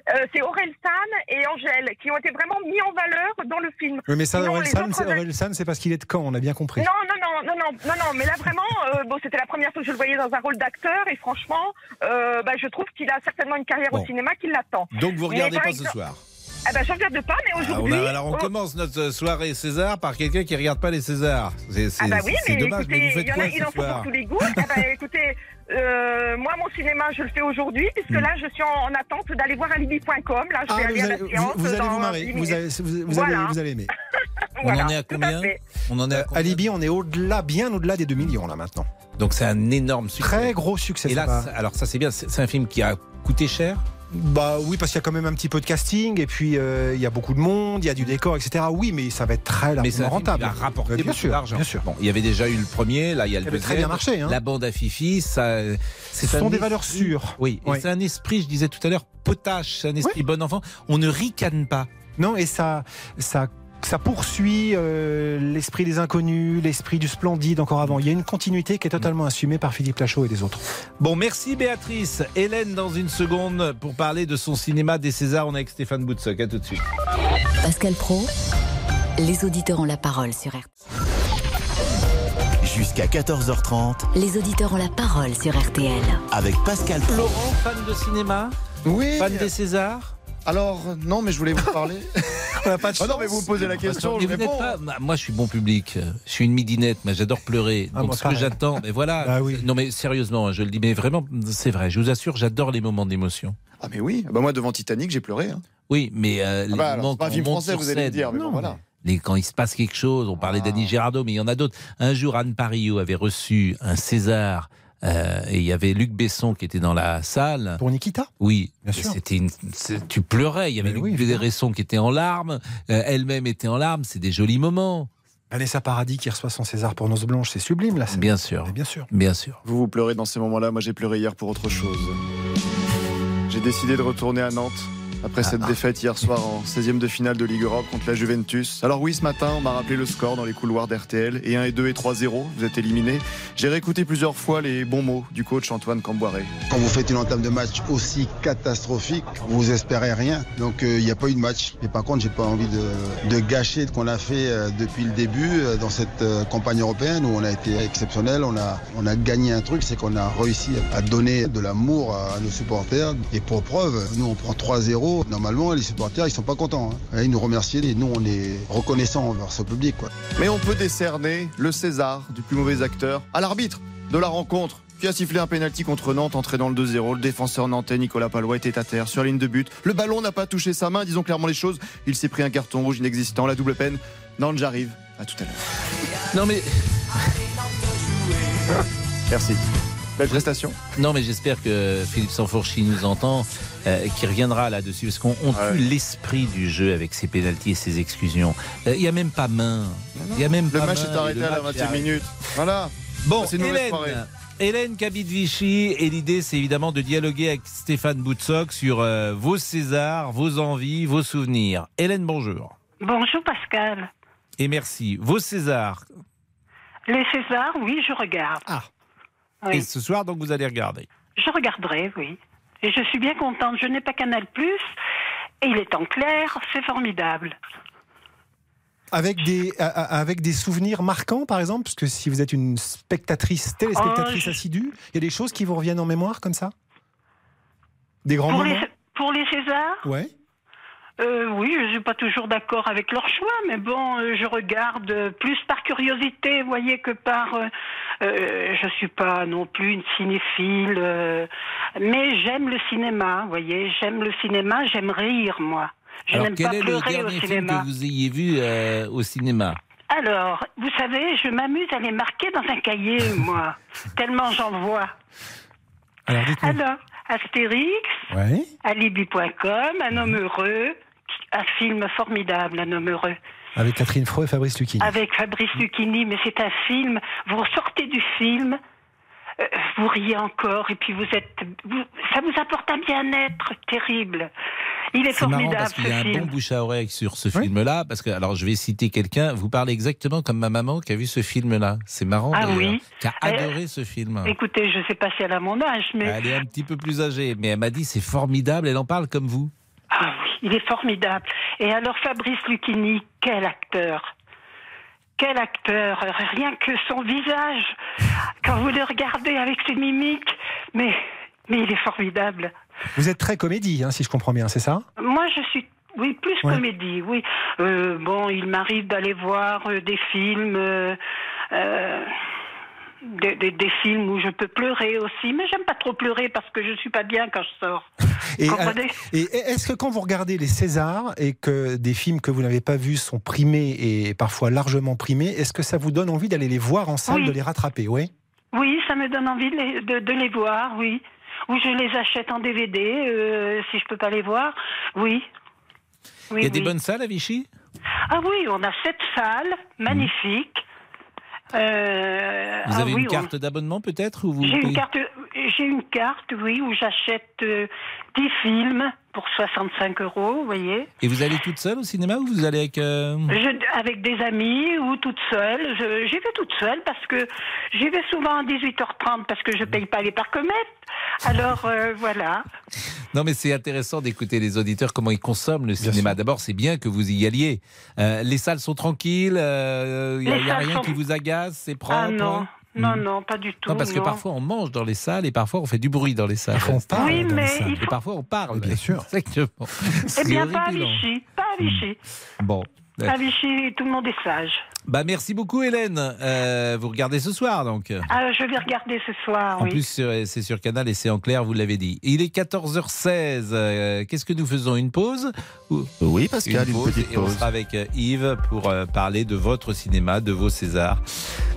euh, c'est Aurel San et Angèle, qui ont été vraiment mis en valeur dans le film. Oui, mais ça, Sinon, Aurel San, autres c'est- Aurel San, c'est parce qu'il est de Caen, on a bien compris. non, non, non, non, non, non, non, mais là vraiment, euh, bon, c'était la première fois que je le voyais dans un rôle d'acteur et franchement, euh, bah, je trouve qu'il a certainement une carrière Bon. au cinéma qui l'attend. Donc vous Mais regardez par pas ce soir. Ah ben, je regarde pas, mais Ah, aujourd'hui. a- alors on oh, commence notre soirée César par quelqu'un qui regarde pas les Césars. C'est c'est- Ah bah oui, c'est mais dommage, écoutez, mais vous il faites y en quoi a, il en faut pour tous les goûts. Ah bah, écoutez, euh, moi, mon cinéma, je le fais aujourd'hui, puisque Hmm. là, je suis en, en attente d'aller voir alibi.com. Là, je Ah, vais aller vous à la allez, vous, séance. vous allez vous marrer, 10 vous, allez, vous, vous Voilà. allez, vous allez aimer. On en est à combien. On en est à combien Alibi, on est au-delà, bien au-delà des 2 millions là maintenant. Donc c'est un énorme succès. Très gros succès. Et là, ça- alors ça c'est bien, c'est un film qui a coûté cher. Bah oui, parce qu'il y a quand même un petit peu de casting et puis euh, il y a beaucoup de monde, il y a du décor, etc. Oui, mais ça va être très Mais largement qui rentable. va rapporter Euh, bien beaucoup d'argent. bien sûr. Bon, il y avait déjà eu le premier, là il y a le Il avait deuxième. très bien marché, hein. La bande à Fifi, ça. Ce sont des esprit- valeurs sûres. Oui, et Ouais. c'est un esprit, je disais tout à l'heure, potache, c'est un esprit bon enfant. On ne ricane pas. Non, et ça, ça, ça poursuit euh, l'esprit des inconnus, l'esprit du splendide encore avant. Il y a une continuité qui est totalement assumée par Philippe Lachaud et les autres. Bon, merci Béatrice. Hélène, dans une seconde, pour parler de son cinéma des Césars, on est avec Stéphane Boutsock. À tout de suite. Pascal Pro, les auditeurs ont la parole sur RTL. Jusqu'à 14h30 Les auditeurs ont la parole sur RTL. avec Pascal Pro. Laurent, fan de cinéma? Oui. Fan des Césars? Alors, non, mais je voulais vous parler. On n'a pas de Ah non, chance. mais vous me posez la question, je vous n'êtes réponds. pas- moi, je suis bon public. Je suis une midinette, mais j'adore pleurer. Ah, Donc, ce que j'attends, mais voilà. Bah oui. Non, mais sérieusement, je le dis, mais vraiment, c'est vrai. Je vous assure, j'adore les moments d'émotion. Ah, mais oui. Bah, moi, devant Titanic, j'ai pleuré. hein. Oui, mais euh, les Ah bah, alors, moments c'est pas un film français, sur vous allez me scène, dire, mais bon, voilà. les- quand il se passe quelque chose, on parlait Ah. d'Annie Girardot, mais il y en a d'autres. Un jour, Anne Parillo avait reçu un César. Euh, et il y avait Luc Besson qui était dans la salle. Pour Nikita? Oui, Bien Et sûr. C'était une, tu pleurais. Il y avait Mais Luc oui. Besson qui était en larmes. euh, Elle-même était en larmes. C'est des jolis moments. Vanessa Paradis qui reçoit son César pour Noce Blanche, c'est sublime là. Bien sûr. Mais Bien sûr. Bien sûr. Vous, vous pleurez dans ces moments-là. Moi, j'ai pleuré hier pour autre chose. J'ai décidé de retourner à Nantes après cette défaite hier soir en 16e de finale de Ligue Europe contre la Juventus. Alors oui, ce matin, on m'a rappelé le score dans les couloirs d'RTL. Et 1 et 2 et 3-0, vous êtes éliminés. J'ai réécouté plusieurs fois les bons mots du coach Antoine Camboiré. Quand vous faites une entame de match aussi catastrophique, vous espérez rien. Donc euh, il n'y a pas eu de match. Mais par contre, j'ai pas envie de, gâcher ce qu'on a fait euh, depuis le début euh, dans cette campagne européenne où on a été exceptionnel. On a gagné un truc, c'est qu'on a réussi à donner de l'amour à nos supporters. Et pour preuve, nous on prend 3-0. Normalement, les supporters ils sont pas contents. hein. Ils nous remercient et nous on est reconnaissants envers ce public. Quoi. Mais on peut décerner le César du plus mauvais acteur à l'arbitre de la rencontre qui a sifflé un pénalty contre Nantes entré dans le 2-0. Le défenseur nantais Nicolas Palois était à terre sur la ligne de but. Le ballon n'a pas touché sa main, disons clairement les choses. Il s'est pris un carton rouge inexistant, la double peine. Nantes, j'arrive. À tout à l'heure. Non, mais. Merci. Belle prestation. Non, mais j'espère que Philippe Sanfourchi nous entend, euh, qui reviendra là-dessus, parce qu'on on tue l'esprit du jeu avec ses pénalties et ses exclusions. Euh, Il n'y a même pas main. Il y a même Le pas match main, est arrêté à la match est 20e arrêté. minute. Voilà. Bon, Passez une Hélène, soirée. Hélène Cabit Vichy, et l'idée, c'est évidemment de dialoguer avec Stéphane Boutsock sur euh, vos Césars, vos envies, vos souvenirs. Hélène, bonjour. Bonjour Pascal. Et merci. Vos Césars. Les Césars, oui, je regarde. Ah. Oui. Et ce soir, donc, vous allez regarder. Je regarderai, oui. Et je suis bien contente. Je n'ai pas Canal Plus et il est en clair. C'est formidable. Avec des, a- a- avec des souvenirs marquants, par exemple, parce que si vous êtes une spectatrice, téléspectatrice Oh, je- assidue, il y a des choses qui vous reviennent en mémoire comme ça? Des grands Pour moments? Les, pour les Césars, Ouais. Euh, oui, je ne suis pas toujours d'accord avec leur choix, mais bon, euh, je regarde euh, plus par curiosité, vous voyez, que par. je suis pas non plus une cinéphile, mais j'aime le cinéma, vous voyez, j'aime le cinéma, j'aime rire, moi. Je Alors, n'aime quel pas est le pleurer au dernier film que vous ayez vu au cinéma? Alors, vous savez, je m'amuse à les marquer dans un cahier, moi, tellement j'en vois. Alors, dites-nous. Alors, Astérix, Ouais. Alibi.com, Un homme heureux, un film formidable, Un homme heureux, Avec Catherine Fro et Fabrice Lucchini. avec Fabrice Lucchini, mais c'est un film, vous sortez du film, euh, vous riez encore, et puis vous êtes, vous- ça vous apporte un bien-être terrible. Il est, C'est marrant formidable, parce qu'il y a un film. bon bouche à oreille sur ce film-là. Parce que, alors, je vais citer quelqu'un. Vous parlez exactement comme ma maman qui a vu ce film-là. C'est marrant. Ah oui. Qui a Euh, adoré ce film. Écoutez, je ne sais pas si elle a mon âge, mais Elle est un petit peu plus âgée, mais elle m'a dit c'est formidable. Elle en parle comme vous. Ah oui, il est formidable. Et alors Fabrice Lucchini, quel acteur quel acteur Rien que son visage, quand vous le regardez avec ses mimiques, mais, mais il est formidable. Vous êtes très comédie, hein, si je comprends bien, c'est ça? Moi, je suis, oui, plus Ouais. comédie, oui. Euh, bon, il m'arrive d'aller voir euh, des films, euh, euh, des, des- des films où je peux pleurer aussi, mais j'aime pas trop pleurer parce que je suis pas bien quand je sors. Et, Comprenez euh, et est-ce que quand vous regardez les Césars et que des films que vous n'avez pas vus sont primés et parfois largement primés, est-ce que ça vous donne envie d'aller les voir en salle, Oui. de les rattraper? Oui. Oui, ça me donne envie de les, de- de les voir, oui. Ou je les achète en DVD, euh, si je peux pas les voir, oui. Oui, Il y a des bonnes salles à Vichy? Ah oui, on a sept salles magnifiques. Euh, Vous ah avez oui, une on- carte d'abonnement peut-être J'ai une carte, j'ai une carte, oui, où j'achète euh, 10 films pour 65 euros, vous voyez. Et vous allez toute seule au cinéma ou vous allez avec euh, Je- avec des amis ou toute seule. Je- J'y vais toute seule parce que j'y vais souvent à 18h30 parce que je paye pas les parcomètres. Alors euh, voilà. Non, mais c'est intéressant d'écouter les auditeurs comment ils consomment le cinéma. D'abord, c'est bien que vous y alliez. Euh, les salles sont tranquilles, il n'y a, y rien sont- qui vous agace, c'est propre. Ah non, Non, non, pas du tout. Non, parce que parfois on mange dans les salles et parfois on fait du bruit dans les salles. on parle Oui, dans les salles. Et parfois on parle. Bien sûr. Exactement. Eh bien, pas à. Vichy. Pas à Vichy. Bon. À Vichy, tout le monde est sage. Bah merci beaucoup Hélène. Euh, vous regardez ce soir donc. Ah, je vais regarder ce soir, En oui. plus sur- c'est sur Canal et c'est en clair, vous l'avez dit. Il est 14h16. euh, Qu'est-ce que nous faisons? Une pause Ou- Oui, Pascal, une, petite Et on pause. sera avec euh, Yves pour euh, parler de votre cinéma, de vos Césars.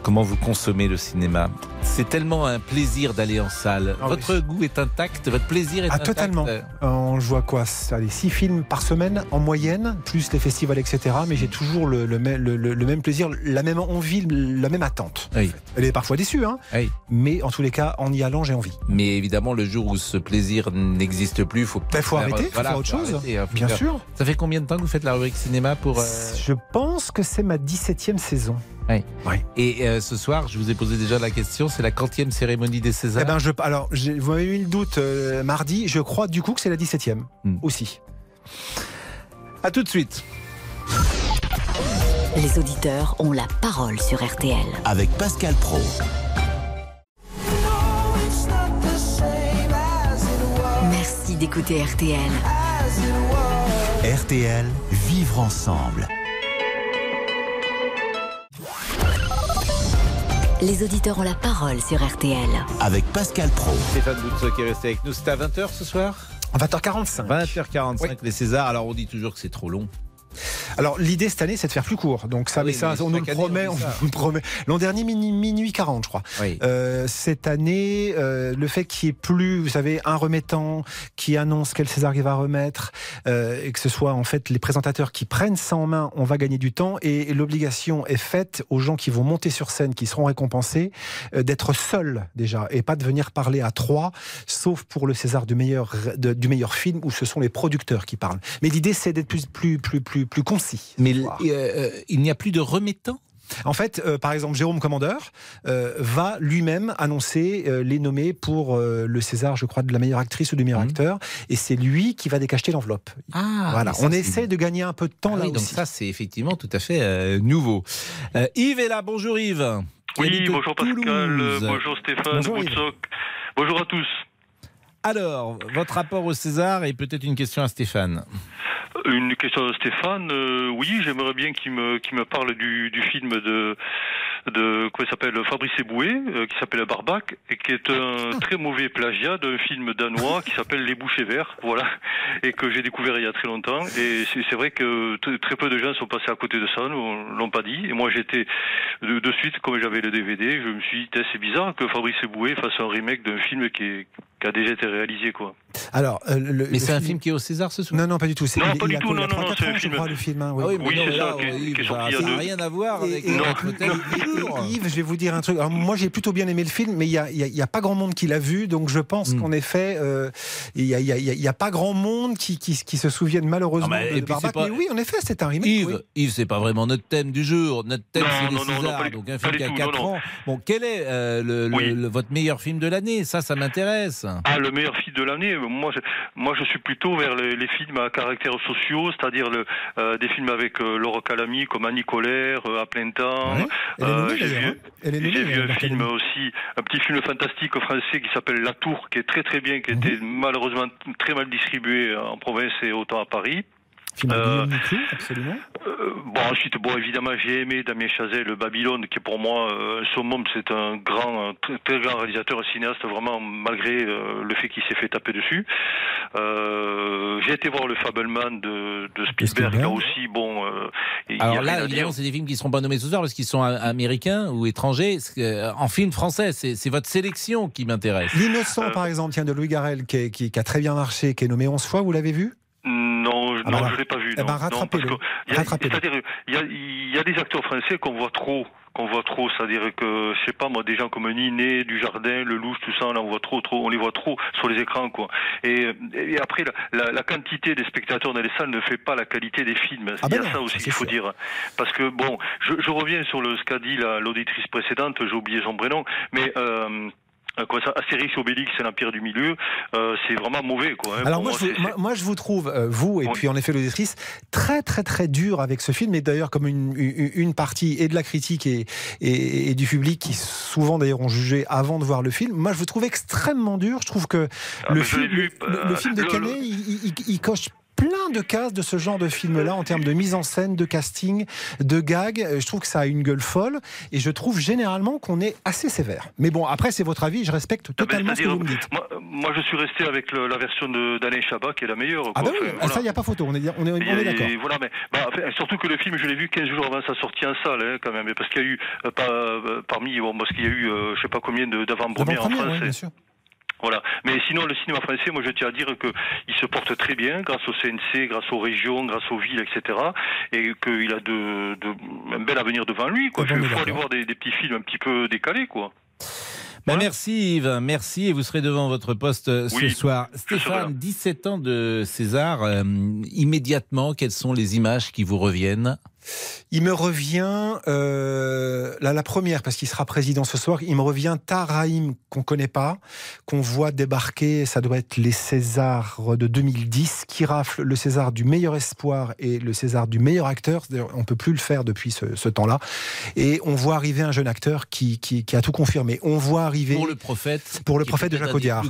Comment vous consommez le cinéma? C'est tellement un plaisir d'aller en salle. Ah oui. votre goût est intact, votre plaisir est Ah, intact. totalement. Euh, Euh, je vois quoi? Allez, six films par semaine en moyenne, plus les festivals, etc. Mais j'ai toujours le, le, même- le- le- le même plaisir, la même envie, la même attente. Oui. Elle est parfois déçue, hein Oui. mais en tous les cas, en y allant, j'ai envie. Mais évidemment, le jour où ce plaisir n'existe plus, il faut Ben, faut faire, arrêter, euh, faut faire autre chose. arrêter, hein, Bien faire- sûr. Ça fait combien de temps que vous faites la rubrique cinéma pour euh, Je pense que c'est ma 17e saison. Oui. Oui. Et euh, ce soir, je vous ai posé déjà la question, c'est la quantième cérémonie des Césars. Eh ben, je, alors, j'ai- vous m'avez eu le doute euh, mardi. Je crois du coup que c'est la 17e Hmm. aussi. À tout de suite. Les auditeurs ont la parole sur RTL. Avec Pascal Pro. Merci d'écouter RTL. RTL, vivre ensemble. Les auditeurs ont la parole sur RTL. Avec Pascal Pro. Stéphane Boutso qui est resté avec nous. C'était à 20h ce soir? 20h45. 20h45 les Césars. Alors on dit toujours que c'est trop long. Alors l'idée cette année c'est de faire plus court. Donc ça, Ah oui, mais ça mais on nous le on promet, on, nous promet. L'an dernier minuit, minuit 40 je crois. Oui. Euh, cette année, euh, le fait qu'il n'y ait plus, vous savez, un remettant qui annonce quel César il va remettre, euh, et que ce soit en fait les présentateurs qui prennent ça en main, on va gagner du temps. Et, l'obligation est faite aux gens qui vont monter sur scène, qui seront récompensés, euh, d'être seuls déjà, et pas de venir parler à trois, sauf pour le César du meilleur, de- du meilleur film où ce sont les producteurs qui parlent. Mais l'idée c'est d'être plus, plus, plus, plus, plus concis. Mais euh, euh, il n'y a plus de remettant En fait, euh, par exemple, Jérôme Commandeur euh, va lui-même annoncer euh, les nommés pour euh, le César, je crois, de la meilleure actrice ou du meilleur acteur, et c'est lui qui va décacheter l'enveloppe. Ah, voilà, ça, on essaie de gagner un peu de temps Ah là oui, donc aussi. ça c'est effectivement tout à fait euh, nouveau. Euh, Yves est là, bonjour Yves. Oui, bonjour Pascal, Toulouse. bonjour Stéphane, Bonjour. Bonjour à tous. Alors, votre rapport au César et peut-être une question à Stéphane. Une question de Stéphane. euh, oui, j'aimerais bien qu'il me, qu'il me parle du, du film de, de quoi s'appelle Fabrice Eboué, euh, qui s'appelle Barbac, et qui est un très mauvais plagiat d'un film danois qui s'appelle Les Bouchers Verts, voilà, et que j'ai découvert il y a très longtemps. Et c'est c'est vrai que très peu de gens sont passés à côté de ça, ne l'ont pas dit. Et moi, j'étais de, de suite, comme j'avais le DVD, je me suis dit, c'est bizarre que Fabrice Eboué fasse un remake d'un film qui, est- qui a déjà été réalisé, quoi. Alors, euh, le- Mais c'est un film qui est au César ce soir Non, non, pas du tout. C'est- Non, il- pas il du a tout, non, non, 3-4 c'est un film- crois, le film. hein, oui. Ah oui, mais Oui, non, c'est mais là, ça, n'a rien à voir avec et-. Yves, je vais vous dire un truc. Alors, moi, j'ai plutôt bien aimé le film, mais il n'y a, pas grand monde qui l'a vu. Donc, je pense Hmm. qu'en effet, euh, il n'y a, il y a- il y a- il y a pas grand monde qui, qui, qui se souviennent malheureusement Ah bah, et de, de puis c'est Barbac. pas- Mais oui, en effet, c'est un remake. Yves, oui. Yves, c'est pas vraiment notre thème du jour. Notre thème, Non, c'est les non, non, non, Césars. donc un film qui a tout, 4 non, non. ans. Bon, quel est euh, Oui. votre meilleur film de l'année? Ça, ça m'intéresse. Ah, le meilleur film de l'année, moi je, moi je suis plutôt vers les, les films à caractère sociaux, c'est-à-dire le, euh, des films avec euh, Laure Calamy comme Annie Colère, euh, À plein temps. Ouais. Elle est Euh, nommée, j'ai vu, hein. J'ai vu un film aussi, un petit film fantastique français qui s'appelle La Tour, qui est très très bien, qui était malheureusement très mal distribué en province et autant à Paris. Film de Euh, Guillaume Niclou, absolument. Euh, bon, ensuite, bon, évidemment, j'ai aimé Damien Chazelle, le Babylone, qui est pour moi euh, un summum. C'est un grand, un très, très grand réalisateur, un cinéaste, vraiment, malgré euh, le fait qu'il s'est fait taper dessus. Euh, j'ai été voir le Fableman de, de Spielberg, là aussi, bon. euh, Alors là, évidemment, c'est des films qui ne seront pas nommés ce soir parce qu'ils sont américains ou étrangers. En film français, c'est c'est votre sélection qui m'intéresse. L'innocent, par exemple, tiens, de Louis Garrel, qui, est- qui- qui a très bien marché, qui est nommé 11 fois, vous l'avez vu? Non, je- Ah non, bah, je l'ai pas vu. eh non. ben, Non, rattrapez-le. parce que il y a- Rattrapez-le. C'est-à-dire, il y a, il y a des acteurs français qu'on voit trop, qu'on voit trop. C'est-à-dire que, je sais pas moi, des gens comme Ninet, Dujardin, Lelouch, tout ça, on en voit trop, trop, on les voit trop sur les écrans, quoi. Et, et après, la, la- la quantité des spectateurs dans les salles ne fait pas la qualité des films. Ah il y ben a non, ça aussi qu'il faut sûr. dire. Parce que bon, je, je reviens sur le, ce qu'a dit la- l'auditrice précédente, j'ai oublié son prénom, mais. Euh, quoi, ça, Astérix, Obélix, c'est l'Empire du Milieu, euh, c'est vraiment mauvais. Quoi, hein. Alors Pour moi je, moi, vous, moi, moi, je vous trouve, euh, vous et puis en effet l'auditrice, très très très dur avec ce film, et d'ailleurs comme une, une, partie et de la critique et, et, et du public qui souvent d'ailleurs ont jugé avant de voir le film, moi je vous trouve extrêmement dur. Je trouve que Ah, le, film, vu, le, le euh, film de le- Canet, le- il, il- il coche plein de cases de ce genre de film-là en termes de mise en scène, de casting, de gag. Euh, Je trouve que ça a une gueule folle et je trouve généralement qu'on est assez sévère. Mais bon, après c'est votre avis, je respecte Ah ben, totalement ce que vous me dites. Moi, moi, je suis resté avec le- la version d'Alain Chabat qui est la meilleure. Ah ben oui, Enfin, ah, voilà. ça il n'y a pas photo, on est, on est, on est d'accord. voilà, mais bah, surtout que le film, je l'ai vu 15 jours avant sa sortie en salle, hein, quand même, parce qu'il y a eu euh, pas euh, parmi, bon, parce qu'il y a eu, euh, je sais pas combien d'avant-premières en France. bien sûr. Voilà. Mais sinon, le cinéma français, moi, je tiens à dire que il se porte très bien grâce au CNC, grâce aux régions, grâce aux villes, etc. Et qu'il a de, de- un bel avenir devant lui. Quoi. Il faut aller voir des, des petits films un petit peu décalés, quoi. Ben, merci Yves, merci et vous serez devant votre poste euh, ce soir. Stéphane, 17 ans de César, euh, immédiatement, quelles sont les images qui vous reviennent? Il me revient, euh, la, la première, parce qu'il sera président ce soir, il me revient Taraïm, qu'on connaît pas, qu'on voit débarquer, ça doit être les Césars de 2010, qui rafle le César du meilleur espoir et le César du meilleur acteur. On peut plus le faire depuis ce, ce temps-là. Et on voit arriver un jeune acteur qui, qui, qui a tout confirmé. On voit arriver... Pour le prophète. Pour le qui est prophète de Jacques Audiard,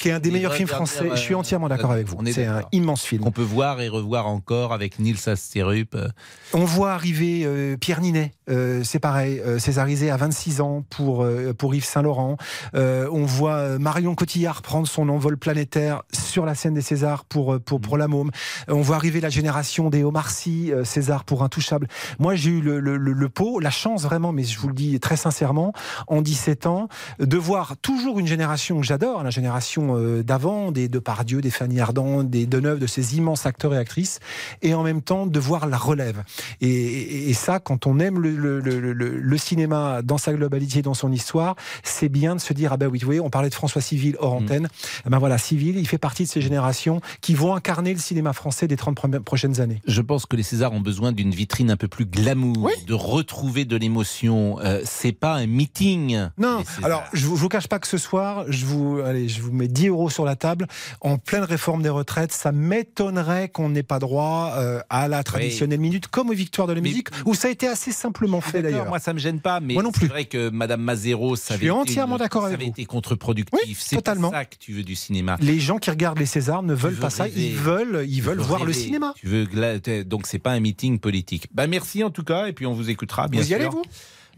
qui est un des meilleurs films français. Je suis euh, entièrement d'accord avec vous. on est C'est un immense film. Qu'on peut voir et revoir encore avec Nils Asterup. euh, On voit arriver euh, Pierre Ninet, euh, c'est pareil, euh, césarisé à 26 ans pour, pour Yves Saint-Laurent. On voit Marion Cotillard prendre son envol planétaire sur la scène des Césars pour, pour, pour La Môme. On voit arriver la génération des Omar Sy, César pour Intouchable. Moi, j'ai eu le, le, le, le pot, la chance vraiment, mais je vous le dis très sincèrement, en 17 ans, de voir toujours une génération que j'adore, la génération d'avant, des Depardieu, des Fanny Ardant, des Deneuve, de ces immenses acteurs et actrices, et en même temps de voir la relève. Et, et- et ça, quand on aime le, le- le- le- le cinéma dans sa globalité, dans son histoire, c'est bien de se dire ah ben oui, vous voyez, on parlait de François Civil hors antenne. Eh ben voilà, Civil, il fait partie de ces générations qui vont incarner le cinéma français des 30 premières- prochaines années. Je pense que les Césars ont besoin d'une vitrine un peu plus glamour, de retrouver de l'émotion. Euh, c'est pas un meeting. Non, alors je vous, je vous cache pas que ce soir, je vous, allez, je vous mets 10 euros sur la table. En pleine réforme des retraites, ça m'étonnerait qu'on n'ait pas droit euh, à la traditionnelle minute, comme aux victoires de la musique, où ça a été assez simplement fait d'ailleurs. Moi, ça me gêne pas, mais Moi non c'est vrai que Madame Mazero, ça Je avait suis entièrement d'accord avec avait vous. été contre-productif. c'est totalement. ça que tu veux du cinéma. Les gens qui regardent les Césars ne veulent pas ça, ils veulent, ils veulent voir le cinéma. Tu veux donc c'est pas un meeting politique. Bah merci en tout cas et puis on vous écoutera bien Vous y sûr. allez, vous?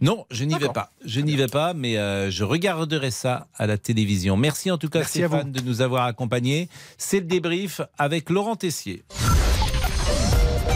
Non, je n'y vais pas. Je n'y vais pas, mais euh, je regarderai ça à la télévision. Merci en tout cas Merci Stéphane de nous avoir accompagnés. C'est le débrief avec Laurent Tessier.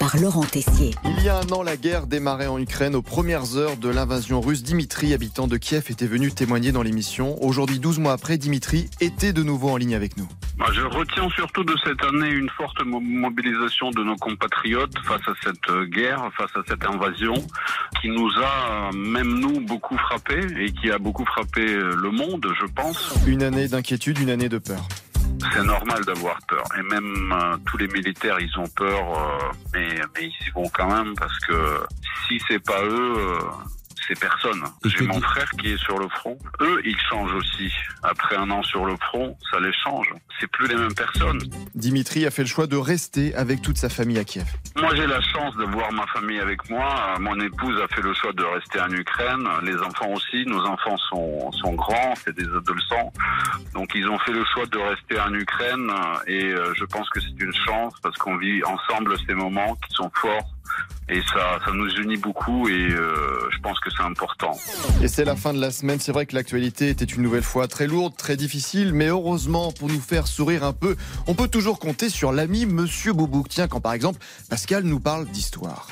par Laurent Tessier. Il y a un an, la guerre démarrait en Ukraine. Aux premières heures de l'invasion russe, Dimitri, habitant de Kiev, était venu témoigner dans l'émission. Aujourd'hui, 12 mois après, Dimitri était de nouveau en ligne avec nous. Je retiens surtout de cette année une forte mo- mobilisation de nos compatriotes face à cette euh, guerre, face à cette invasion, qui nous a, même nous, beaucoup frappé et qui a beaucoup frappé euh, le monde, je pense. Une année d'inquiétude, une année de peur. C'est normal d'avoir peur. Et même euh, tous les militaires, ils ont peur, euh, mais, mais ils y vont quand même parce que si c'est pas eux, euh, c'est personne. J'ai mon frère qui est sur le front. Eux, ils changent aussi. Après un an sur le front, ça les change. C'est plus les mêmes personnes. Dimitri a fait le choix de rester avec toute sa famille à Kiev. Moi, j'ai la chance de voir ma famille avec moi. Mon épouse a fait le choix de rester en Ukraine. Les enfants aussi. Nos enfants sont, sont grands, c'est des adolescents. Donc, ils ont fait le choix de rester en Ukraine. Et euh, je pense que c'est une chance parce qu'on vit ensemble ces moments qui sont forts. Et ça, ça nous unit beaucoup et euh, je pense que c'est important. Et c'est la fin de la semaine. C'est vrai que l'actualité était une nouvelle fois très lourde, très difficile, mais heureusement, pour nous faire sourire un peu, on peut toujours compter sur l'ami Monsieur Boubouk. Tiens, quand par exemple, Pascal nous parle d'histoire.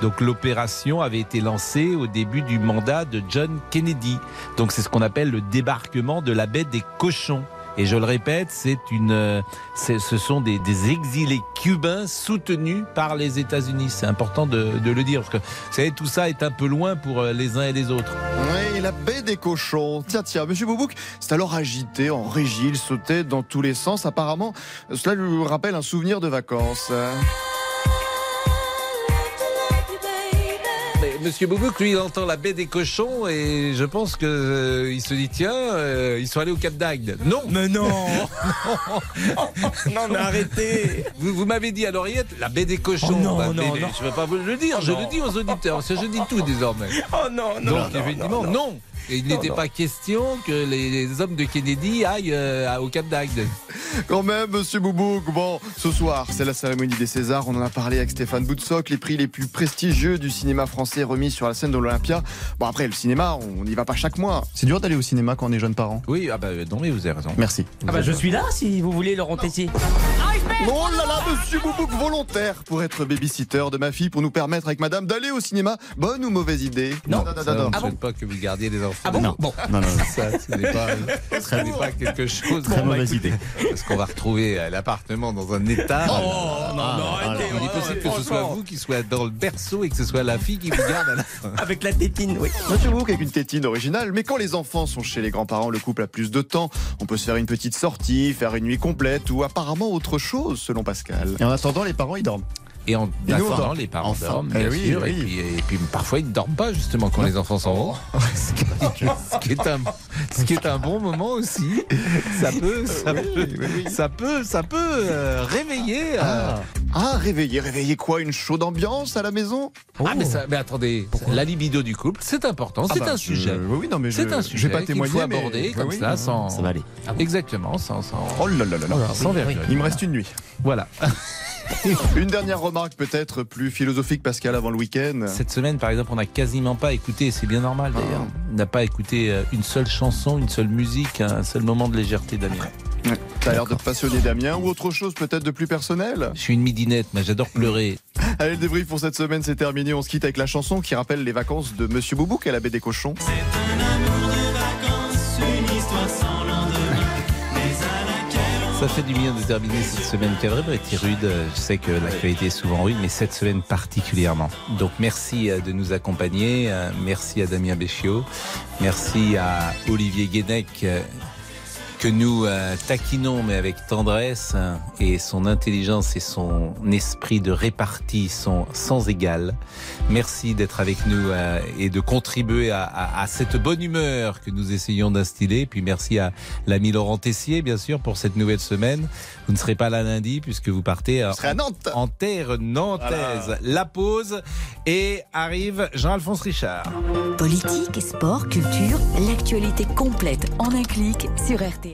Donc l'opération avait été lancée au début du mandat de John Kennedy. Donc c'est ce qu'on appelle le débarquement de la baie des cochons. Et je le répète, c'est une, euh, ce sont des, exilés cubains soutenus par les États-Unis. C'est important de, de le dire parce que vous savez tout ça est un peu loin pour euh, les uns et les autres. Oui, la baie des cochons. Tiens, tiens, Monsieur Boubouk, c'est alors agité, en régie, il sautait dans tous les sens. Apparemment, cela lui rappelle un souvenir de vacances. Monsieur Boubouk, lui, il entend la baie des cochons et je pense que euh, il se dit tiens, euh, ils sont allés au Cap d'Agde. Non, Mais non non, mais arrêtez. Vous, vous m'avez dit à l'oreillette la baie des cochons. Oh non, Bah, non, mais non. Je ne vais pas vous le dire. je le dis aux auditeurs. parce que Je dis tout désormais. Oh non, non Donc effectivement, non. Et il n'était pas question que les, les hommes de Kennedy aillent euh, au Cap d'Agde. Quand même, monsieur Boubouk. Bon, ce soir, c'est la cérémonie des Césars. On en a parlé avec Stéphane Boutsock. Les prix les plus prestigieux du cinéma français remis sur la scène de l'Olympia. Bon, après, le cinéma, on n'y va pas chaque mois. C'est dur d'aller au cinéma quand on est jeune parent. Oui, ah bah non, mais vous avez raison. Merci. Ah bah je suis là si vous voulez Laurent Tessier. Oh là là, monsieur Boubouk volontaire pour être babysitter de ma fille, pour nous permettre avec madame d'aller au cinéma. Bonne ou mauvaise idée? Non, non, non, non. souhaite pas que vous gardiez les enfants. Ah bon non. Bon. Non, non, non. Ça, ce n'est pas, ce n'est pas quelque chose. Très mauvaise idée. Parce qu'on va retrouver euh, l'appartement dans un état. Oh non, non, arrêtez. Il est possible que ce soit vous qui soit dans le berceau et que ce soit la fille qui vous garde à la fin. Avec la tétine, oui. Monsieur Boubouk avec une tétine originale, mais quand les enfants sont chez les grands-parents, le couple a plus de temps. On peut se faire une petite sortie, faire une nuit complète ou apparemment autre chose, selon Pascal. Et en attendant, les parents, ils dorment. Et en Et attendant, les parents Enfin. dorment, Eh bien oui, sûr. oui. Et, puis, et puis parfois, ils ne dorment pas, justement, quand les enfants s'en vont. ce, qui est un, ce qui est un bon moment aussi. Ça peut, ça peut, ça peut, ça peut euh, réveiller. euh, Ah, réveiller, réveiller quoi? Une chaude ambiance à la maison? Ah, mais, ça, mais attendez, la libido du couple, c'est important, c'est Ah bah, un je- sujet. oui, oui, non, mais c'est je- un je sujet vais pas faut aborder comme ça, sans. Ça va aller. Exactement, sans. sans... Oh là là là là. Sans. Il me reste une nuit. Voilà. Une dernière remarque peut-être plus philosophique, Pascal, avant le week-end. Cette semaine, par exemple, on n'a quasiment pas écouté, c'est bien normal d'ailleurs, on n'a pas écouté euh, une seule chanson, une seule musique, un seul moment de légèreté, Damien. Ouais. T'as l'air de te passionner Damien ou autre chose peut-être de plus personnel? Je suis une midinette, mais j'adore pleurer. Allez, le débrief pour cette semaine, c'est terminé. On se quitte avec la chanson qui rappelle les vacances de Monsieur Boubouk à la baie des cochons. Ça fait du bien de terminer cette semaine été rude. Je sais que l'actualité est souvent rude, mais cette semaine particulièrement. Donc merci euh, de nous accompagner. Euh, Merci à Damien Béchiot. Merci à Olivier Guénec euh, que nous euh, taquinons mais avec tendresse hein, et son intelligence et son esprit de répartie sont sans égal. Merci d'être avec nous euh, et de contribuer à, à- à cette bonne humeur que nous essayons d'instiller. Puis merci à l'ami Laurent Tessier, bien sûr, pour cette nouvelle semaine. Vous ne serez pas là lundi puisque vous partez serez à Nantes. en terre nantaise. La pause et arrive Jean-Alphonse Richard. Politique, sport, culture, l'actualité complète en un clic sur RTL.